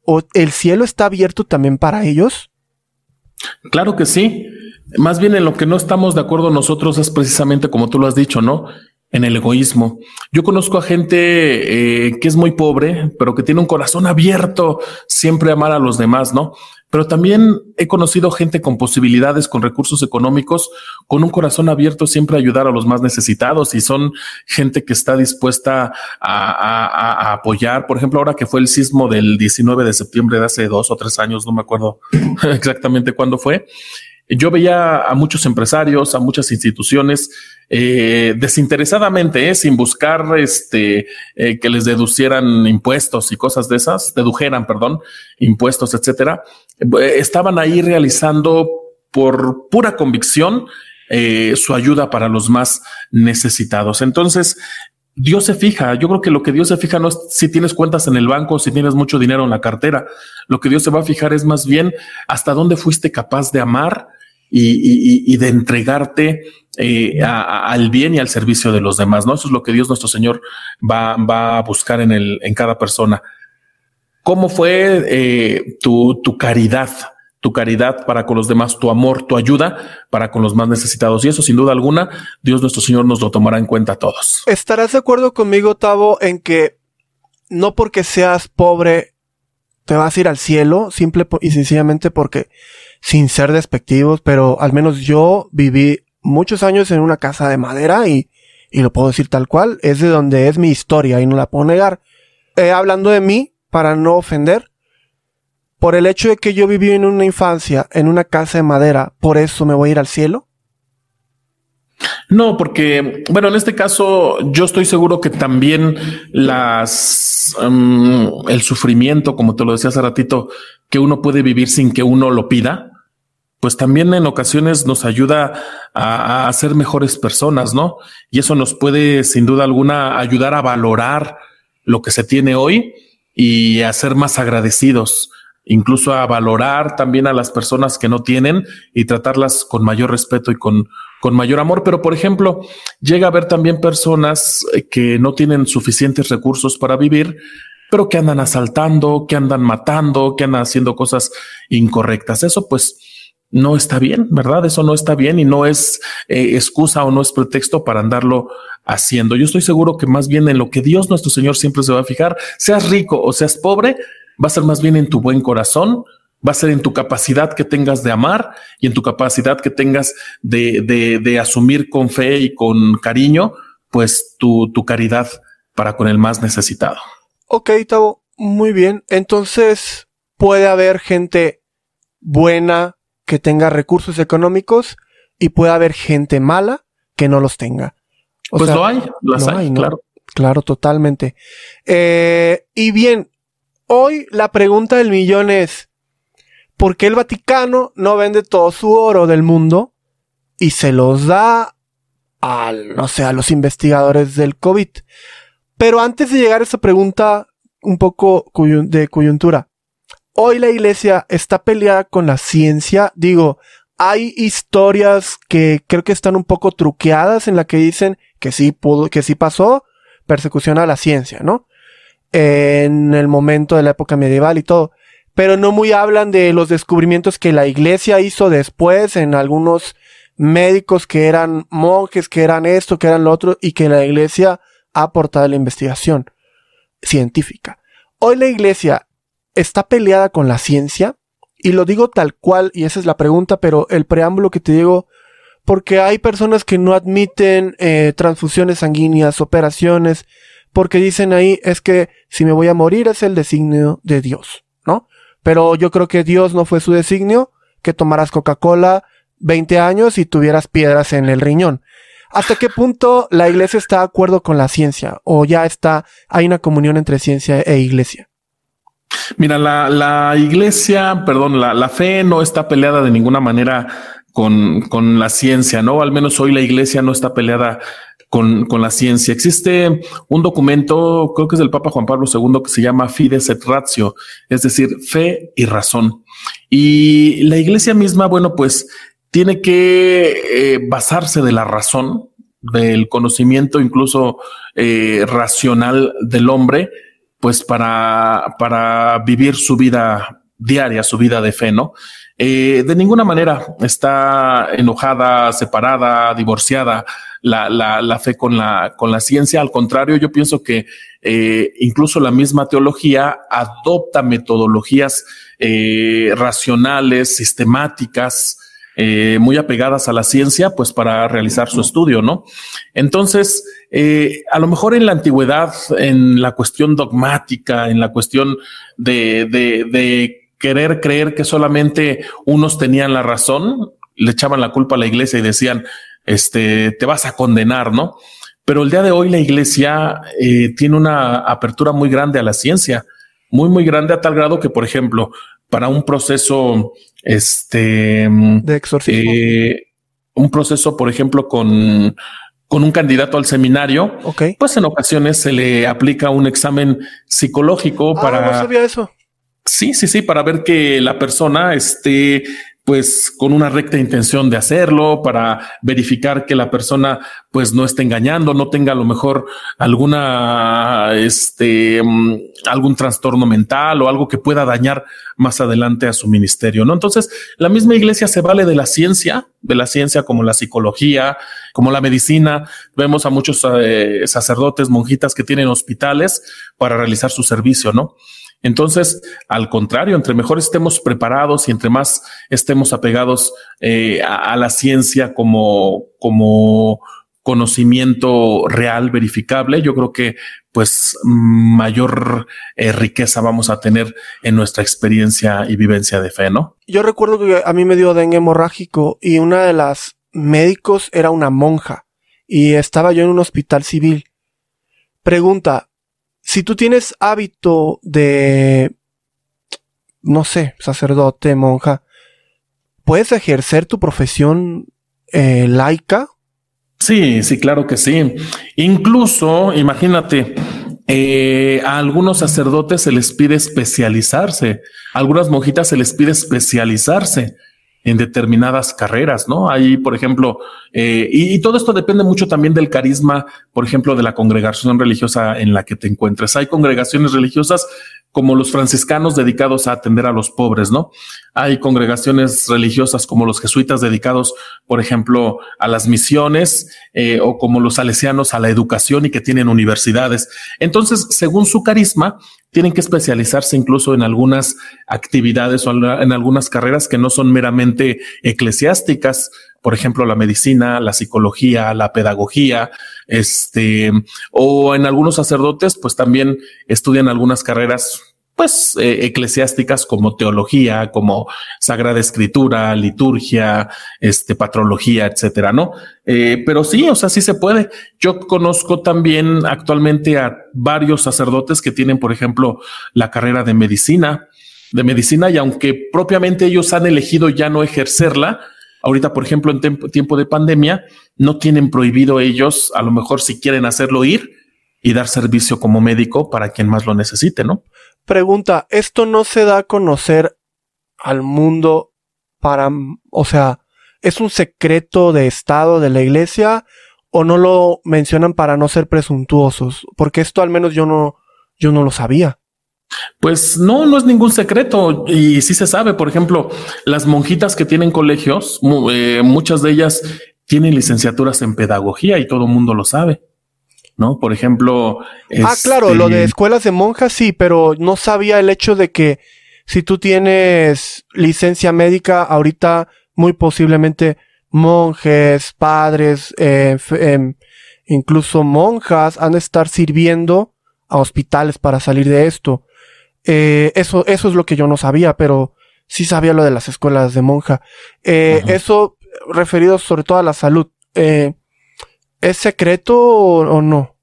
¿O el cielo está abierto también para ellos? Claro que sí. Más bien en lo que no estamos de acuerdo nosotros es precisamente como tú lo has dicho, ¿no? En el egoísmo. Yo conozco a gente eh, que es muy pobre, pero que tiene un corazón abierto, siempre amar a los demás, ¿no? Pero también he conocido gente con posibilidades, con recursos económicos, con un corazón abierto, siempre a ayudar a los más necesitados y son gente que está dispuesta a, a apoyar. Por ejemplo, ahora que fue el sismo del 19 de septiembre de hace dos o tres años, no me acuerdo exactamente cuándo fue yo veía a muchos empresarios, a muchas instituciones eh, desinteresadamente, eh, sin buscar este, eh, que les deducieran impuestos y cosas de esas, dedujeran, perdón, impuestos, etcétera. estaban ahí realizando por pura convicción su ayuda para los más necesitados. Entonces, Dios se fija. Yo creo que lo que Dios se fija no es si tienes cuentas en el banco, si tienes mucho dinero en la cartera. Lo que Dios se va a fijar es más bien hasta dónde fuiste capaz de amar y, de entregarte eh, al bien y al servicio de los demás. ¿no? Eso es lo que Dios nuestro Señor va, va a buscar en, el, en cada persona. ¿Cómo fue eh, tu, tu caridad? tu caridad para con los demás, tu amor, tu ayuda para con los más necesitados. Y eso, sin duda alguna, Dios nuestro Señor nos lo tomará en cuenta a todos. ¿Estarás de acuerdo conmigo, Tavo, en que no porque seas pobre te vas a ir al cielo, simple y sencillamente porque sin ser despectivos, pero al menos yo viví muchos años en una casa de madera y, y lo puedo decir tal cual, es de donde es mi historia y no la puedo negar. Eh, hablando de mí, para no ofender, por el hecho de que yo viví en una infancia en una casa de madera, por eso me voy a ir al cielo. No, porque, bueno, en este caso yo estoy seguro que también las, um, el sufrimiento, como te lo decía hace ratito, que uno puede vivir sin que uno lo pida, pues también en ocasiones nos ayuda a, a ser mejores personas, ¿no? Y eso nos puede, sin duda alguna, ayudar a valorar lo que se tiene hoy y a ser más agradecidos, incluso a valorar también a las personas que no tienen y tratarlas con mayor respeto y con, con mayor amor. Pero, por ejemplo, llega a haber también personas eh, que no tienen suficientes recursos para vivir, pero que andan asaltando, que andan matando, que andan haciendo cosas incorrectas. Eso pues no está bien, ¿verdad? Eso no está bien y no es eh, excusa o no es pretexto para andarlo haciendo. Yo estoy seguro que más bien en lo que Dios nuestro Señor siempre se va a fijar, seas rico o seas pobre, va a ser más bien en tu buen corazón, va a ser en tu capacidad que tengas de amar y en tu capacidad que tengas de, de, de asumir con fe y con cariño, pues tu, tu caridad para con el más necesitado. Ok, Tavo, muy bien. Entonces, puede haber gente buena que tenga recursos económicos y puede haber gente mala que no los tenga. pues lo hay, lo hay, claro. Claro, totalmente. Eh, y bien, hoy la pregunta del millón es, ¿por qué el Vaticano no vende todo su oro del mundo y se los da al, no sé, a los investigadores del COVID? Pero antes de llegar a esa pregunta un poco de coyuntura, hoy la iglesia está peleada con la ciencia. Digo, hay historias que creo que están un poco truqueadas en la que dicen que sí pudo, que sí pasó persecución a la ciencia, ¿no? En el momento de la época medieval y todo. Pero no muy hablan de los descubrimientos que la iglesia hizo después en algunos médicos que eran monjes, que eran esto, que eran lo otro, y que la iglesia ha aportado la investigación científica. Hoy la iglesia está peleada con la ciencia, y lo digo tal cual, y esa es la pregunta, pero el preámbulo que te digo, porque hay personas que no admiten eh, transfusiones sanguíneas, operaciones, porque dicen ahí es que si me voy a morir es el designio de Dios, ¿no? Pero yo creo que Dios no fue su designio, que tomaras Coca-Cola 20 años y tuvieras piedras en el riñón. ¿Hasta qué punto la iglesia está de acuerdo con la ciencia? ¿O ya está, hay una comunión entre ciencia e iglesia? Mira, la, iglesia, perdón, la, la, fe no está peleada de ninguna manera con, con la ciencia, ¿no? Al menos hoy la iglesia no está peleada con, con, la ciencia. Existe un documento, creo que es del Papa Juan Pablo II, que se llama Fides et Ratio, es decir, fe y razón. Y la iglesia misma, bueno, pues tiene que eh, basarse de la razón, del conocimiento incluso eh, racional del hombre, pues para, para vivir su vida diaria, su vida de fe, ¿no? Eh, de ninguna manera está enojada, separada, divorciada la, la, la, fe con la, con la ciencia. Al contrario, yo pienso que incluso la misma teología adopta metodologías racionales, sistemáticas, eh, muy apegadas a la ciencia, pues para realizar su estudio, ¿no? Entonces, eh, a lo mejor en la antigüedad, en la cuestión dogmática, en la cuestión de, de, de querer creer que solamente unos tenían la razón, le echaban la culpa a la iglesia y decían, este, te vas a condenar, ¿no? Pero el día de hoy la iglesia eh, tiene una apertura muy grande a la ciencia, muy, muy grande a tal grado que, por ejemplo, para un proceso este de exorcismo. Eh, un proceso, por ejemplo, con, con un candidato al seminario, pues en ocasiones se le aplica un examen psicológico ah, para. No sabía eso. Sí, sí, sí, para ver que la persona esté pues con una recta intención de hacerlo para verificar que la persona pues no esté engañando, no tenga a lo mejor alguna, este, mm, algún trastorno mental o algo que pueda dañar más adelante a su ministerio, ¿no? Entonces, la misma iglesia se vale de la ciencia, de la ciencia como la psicología, como la medicina. Vemos a muchos eh, sacerdotes, monjitas que tienen hospitales para realizar su servicio, ¿no? Entonces, al contrario, entre mejor estemos preparados y entre más estemos apegados eh, a, la ciencia como, como conocimiento real, verificable, yo creo que pues mayor eh, riqueza vamos a tener en nuestra experiencia y vivencia de fe, ¿no? Yo recuerdo que a mí me dio dengue hemorrágico y una de las médicos era una monja y estaba yo en un hospital civil. Pregunta, si tú tienes hábito de, no sé, sacerdote, monja, ¿puedes ejercer tu profesión eh, laica? Sí, sí, claro que sí. Incluso, imagínate, eh, a algunos sacerdotes se les pide especializarse, a algunas monjitas se les pide especializarse en determinadas carreras, ¿no? Hay, por ejemplo, eh, y, todo esto depende mucho también del carisma, por ejemplo, de la congregación religiosa en la que te encuentres. Hay congregaciones religiosas como los franciscanos dedicados a atender a los pobres, ¿no? Hay congregaciones religiosas como los jesuitas dedicados, por ejemplo, a las misiones eh, o como los salesianos a la educación y que tienen universidades. Entonces, según su carisma, tienen que especializarse incluso en algunas actividades o en algunas carreras que no son meramente eclesiásticas, por ejemplo, la medicina, la psicología, la pedagogía, este, o en algunos sacerdotes, pues también estudian algunas carreras pues eh, eclesiásticas como teología, como sagrada escritura, liturgia, este patrología, etcétera, ¿no? Eh, pero sí, o sea, sí se puede. Yo conozco también actualmente a varios sacerdotes que tienen, por ejemplo, la carrera de medicina, de medicina, y aunque propiamente ellos han elegido ya no ejercerla, ahorita, por ejemplo, en tiempo de pandemia, no tienen prohibido ellos, a lo mejor si quieren hacerlo ir y dar servicio como médico para quien más lo necesite, ¿no? Pregunta, ¿esto no se da a conocer al mundo para, o sea, es un secreto de Estado de la Iglesia o no lo mencionan para no ser presuntuosos? Porque esto al menos yo no, yo no lo sabía. Pues no, no es ningún secreto y sí se sabe. Por ejemplo, las monjitas que tienen colegios, eh, muchas de ellas tienen licenciaturas en pedagogía y todo el mundo lo sabe. ¿no? Por ejemplo. Ah, claro, lo de este, escuelas de monjas sí, pero no sabía el hecho de que si tú tienes licencia médica, ahorita muy posiblemente monjes, padres, eh, em, incluso monjas han de estar sirviendo a hospitales para salir de esto. Eh, eso, eso es lo que yo no sabía, pero sí sabía lo de las escuelas de monja. Eh, eso referido sobre todo a la salud. Eh, ¿Es secreto o, no?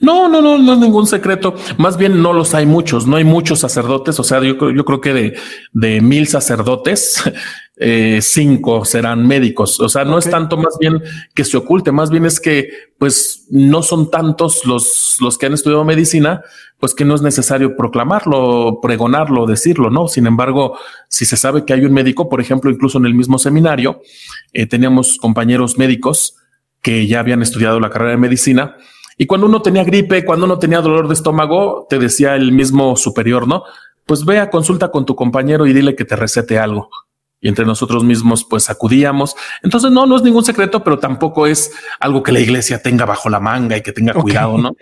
No, no, no, no es ningún secreto. Más bien no los hay muchos, no hay muchos sacerdotes. O sea, yo, yo creo que de, de mil sacerdotes, eh, cinco serán médicos. O sea, no es tanto más bien que se oculte, más bien es que pues no son tantos los, los que han estudiado medicina, pues que no es necesario proclamarlo, pregonarlo, decirlo, ¿no? Sin embargo, si se sabe que hay un médico, por ejemplo, incluso en el mismo seminario, eh, teníamos compañeros médicos que ya habían estudiado la carrera de medicina. Y cuando uno tenía gripe, cuando uno tenía dolor de estómago, te decía el mismo superior, ¿no? Pues ve a consulta con tu compañero y dile que te recete algo. Y entre nosotros mismos, pues acudíamos. Entonces, no, no es ningún secreto, pero tampoco es algo que la iglesia tenga bajo la manga y que tenga cuidado, ¿no?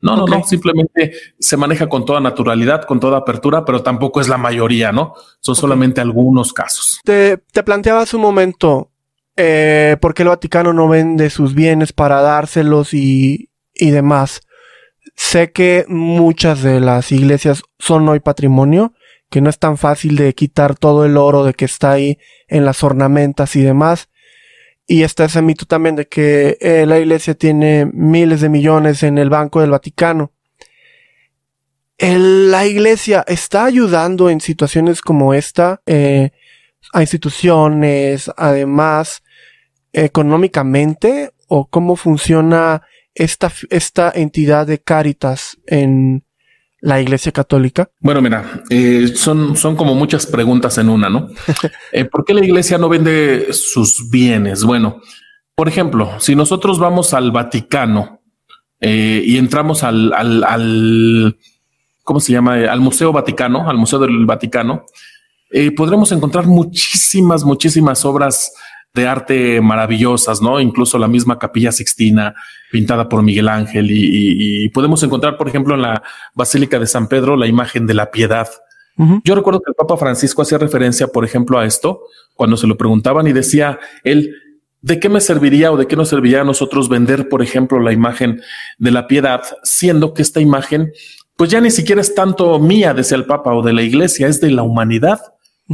No, no, no, simplemente se maneja con toda naturalidad, con toda apertura, pero tampoco es la mayoría, ¿no? Son solamente algunos casos. Te, te planteabas un momento, eh, por qué el Vaticano no vende sus bienes para dárselos y, y demás. Sé que muchas de las iglesias son hoy patrimonio, que no es tan fácil de quitar todo el oro de que está ahí en las ornamentas y demás. Y está ese mito también de que eh, la iglesia tiene miles de millones en el Banco del Vaticano. la iglesia está ayudando en situaciones como esta eh, a instituciones, además, económicamente o cómo funciona esta, esta entidad de Cáritas en la Iglesia Católica? Bueno, mira, eh, son, son como muchas preguntas en una, ¿no? Eh, ¿Por qué la Iglesia no vende sus bienes? Bueno, por ejemplo, si nosotros vamos al Vaticano eh, y entramos al, al, al, ¿cómo se llama? Al Museo Vaticano, al Museo del Vaticano, podremos encontrar muchísimas, muchísimas obras de arte maravillosas, ¿no? Incluso la misma capilla sixtina pintada por Miguel Ángel y, podemos encontrar, por ejemplo, en la Basílica de San Pedro la imagen de la piedad. Yo recuerdo que el Papa Francisco hacía referencia, por ejemplo, a esto cuando se lo preguntaban y decía él, ¿de qué me serviría o de qué nos serviría a nosotros vender, por ejemplo, la imagen de la piedad, siendo que esta imagen, pues ya ni siquiera es tanto mía, decía el Papa, o de la iglesia, es de la humanidad?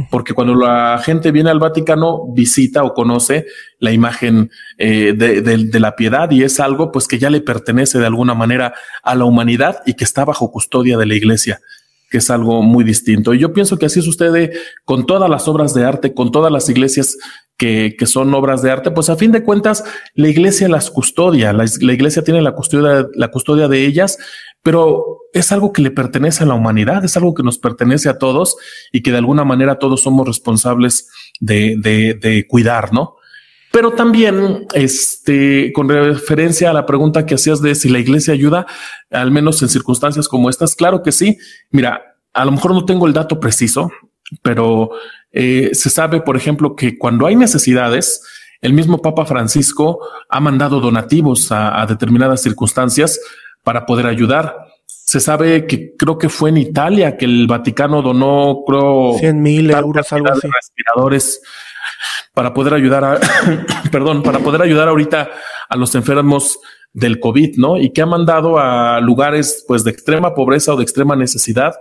Porque cuando la gente viene al Vaticano visita o conoce la imagen eh, de, la piedad y es algo pues que ya le pertenece de alguna manera a la humanidad y que está bajo custodia de la iglesia que es algo muy distinto. Y yo pienso que así sucede con todas las obras de arte, con todas las iglesias que, son obras de arte, pues a fin de cuentas la iglesia las custodia, la, iglesia tiene la custodia, la custodia de ellas, pero es algo que le pertenece a la humanidad, es algo que nos pertenece a todos y que de alguna manera todos somos responsables de, de, cuidar, ¿no? Pero también, este, con referencia a la pregunta que hacías de si la iglesia ayuda, al menos en circunstancias como estas, claro que sí. Mira, a lo mejor no tengo el dato preciso, pero eh, se sabe, por ejemplo, que cuando hay necesidades, el mismo Papa Francisco ha mandado donativos a, determinadas circunstancias para poder ayudar. Se sabe que creo que fue en Italia que el Vaticano donó, creo, 100 mil euros, algo así. respiradores para poder ayudar a, perdón, para poder ayudar ahorita a los enfermos del COVID, ¿no? Y que ha mandado a lugares, pues, de extrema pobreza o de extrema necesidad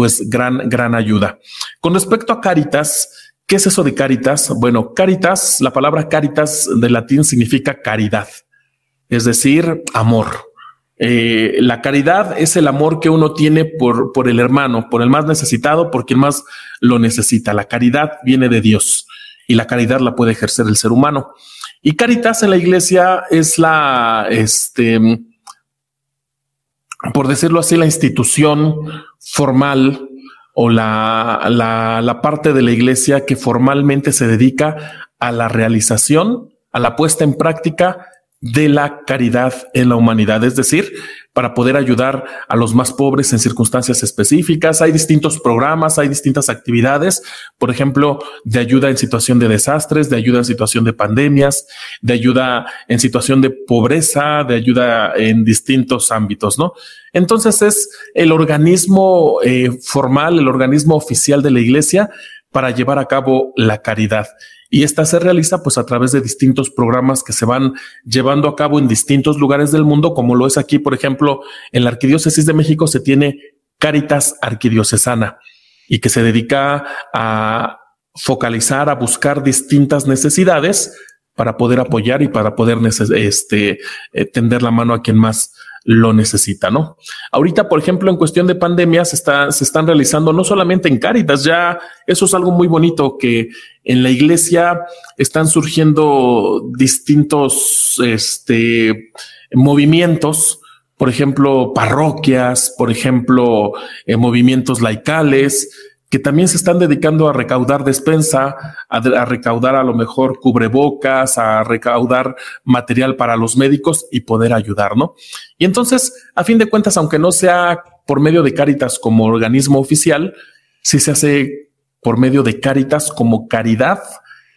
pues gran, gran ayuda. Con respecto a Caritas, ¿qué es eso de Caritas? Bueno, Caritas, la palabra Caritas de latín significa caridad, es decir, amor. Eh, la caridad es el amor que uno tiene por, por el hermano, por el más necesitado, por quien más lo necesita. La caridad viene de Dios y la caridad la puede ejercer el ser humano. Y Caritas en la iglesia es la, este, por decirlo así, la institución formal o la, la, parte de la iglesia que formalmente se dedica a la realización, a la puesta en práctica de la caridad en la humanidad, es decir, para poder ayudar a los más pobres en circunstancias específicas. Hay distintos programas, hay distintas actividades, por ejemplo, de ayuda en situación de desastres, de ayuda en situación de pandemias, de ayuda en situación de pobreza, de ayuda en distintos ámbitos, ¿no? Entonces es el organismo eh, formal, el organismo oficial de la iglesia para llevar a cabo la caridad. Y esta se realiza pues a través de distintos programas que se van llevando a cabo en distintos lugares del mundo, como lo es aquí, por ejemplo, en la Arquidiócesis de México se tiene Caritas Arquidiocesana y que se dedica a focalizar, a buscar distintas necesidades para poder apoyar y para poder este, eh, tender la mano a quien más lo necesita, ¿no? Ahorita, por ejemplo, en cuestión de pandemia se, está, se están realizando no solamente en Cáritas, ya eso es algo muy bonito que en la iglesia están surgiendo distintos este, movimientos, por ejemplo, parroquias, por ejemplo, eh, movimientos laicales, que también se están dedicando a recaudar despensa, a, recaudar a lo mejor cubrebocas, a recaudar material para los médicos y poder ayudar, ¿no? Y entonces, a fin de cuentas, aunque no sea por medio de Cáritas como organismo oficial, sí se hace por medio de Cáritas como caridad,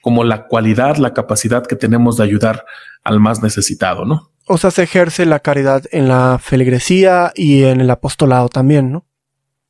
como la cualidad, la capacidad que tenemos de ayudar al más necesitado, ¿no? O sea, se ejerce la caridad en la feligresía y en el apostolado también, ¿no?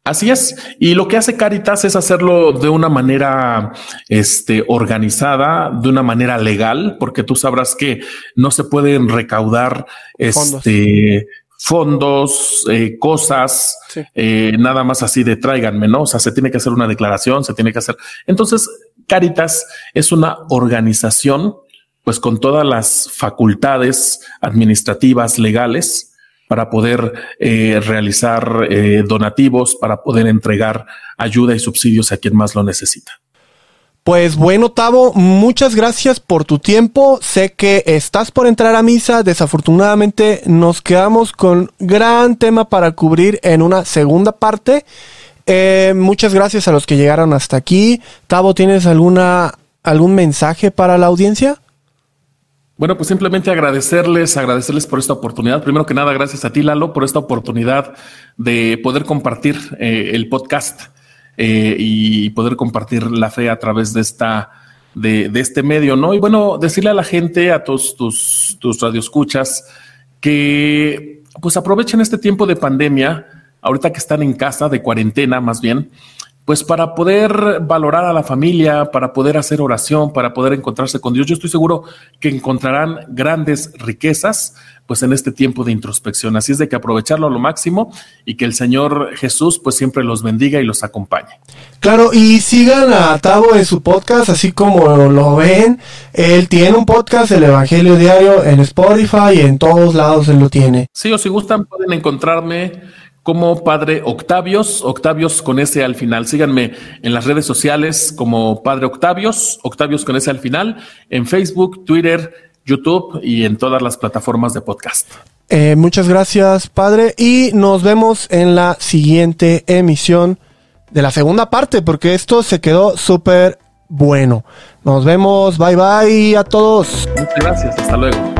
Así es. Y lo que hace Caritas es hacerlo de una manera este, organizada, de una manera legal, porque tú sabrás que no se pueden recaudar este, fondos, eh, cosas, eh, nada más así de tráiganme, ¿no? O sea, se tiene que hacer una declaración, se tiene que hacer. Entonces, Caritas es una organización, pues con todas las facultades administrativas, legales, para poder eh, realizar eh, donativos, para poder entregar ayuda y subsidios a quien más lo necesita. Pues bueno, Tavo, muchas gracias por tu tiempo. Sé que estás por entrar a misa. Desafortunadamente nos quedamos con gran tema para cubrir en una segunda parte. Eh, muchas gracias a los que llegaron hasta aquí. Tavo, ¿tienes alguna algún mensaje para la audiencia? Bueno, pues simplemente agradecerles, agradecerles por esta oportunidad. Primero que nada, gracias a ti, Lalo, por esta oportunidad de poder compartir eh, el podcast eh, y poder compartir la fe a través de esta, de, este medio, ¿no? Y bueno, decirle a la gente, a todos tus, tus radioescuchas, que pues aprovechen este tiempo de pandemia, ahorita que están en casa, de cuarentena más bien, pues para poder valorar a la familia, para poder hacer oración, para poder encontrarse con Dios. Yo estoy seguro que encontrarán grandes riquezas pues en este tiempo de introspección. Así es de que aprovecharlo a lo máximo y que el Señor Jesús pues siempre los bendiga y los acompañe. Claro, y sigan a Tavo en su podcast, así como lo ven. Él tiene un podcast, el Evangelio Diario, en Spotify y en todos lados él lo tiene. Sí, o si gustan pueden encontrarme como Padre Octavios, Octavios con ese al final. Síganme en las redes sociales como Padre Octavios, Octavios con ese al final, en Facebook, Twitter, YouTube y en todas las plataformas de podcast. Eh, muchas gracias, Padre, y nos vemos en la siguiente emisión de la segunda parte, porque esto se quedó súper bueno. Nos vemos, bye bye a todos. Muchas gracias, hasta luego.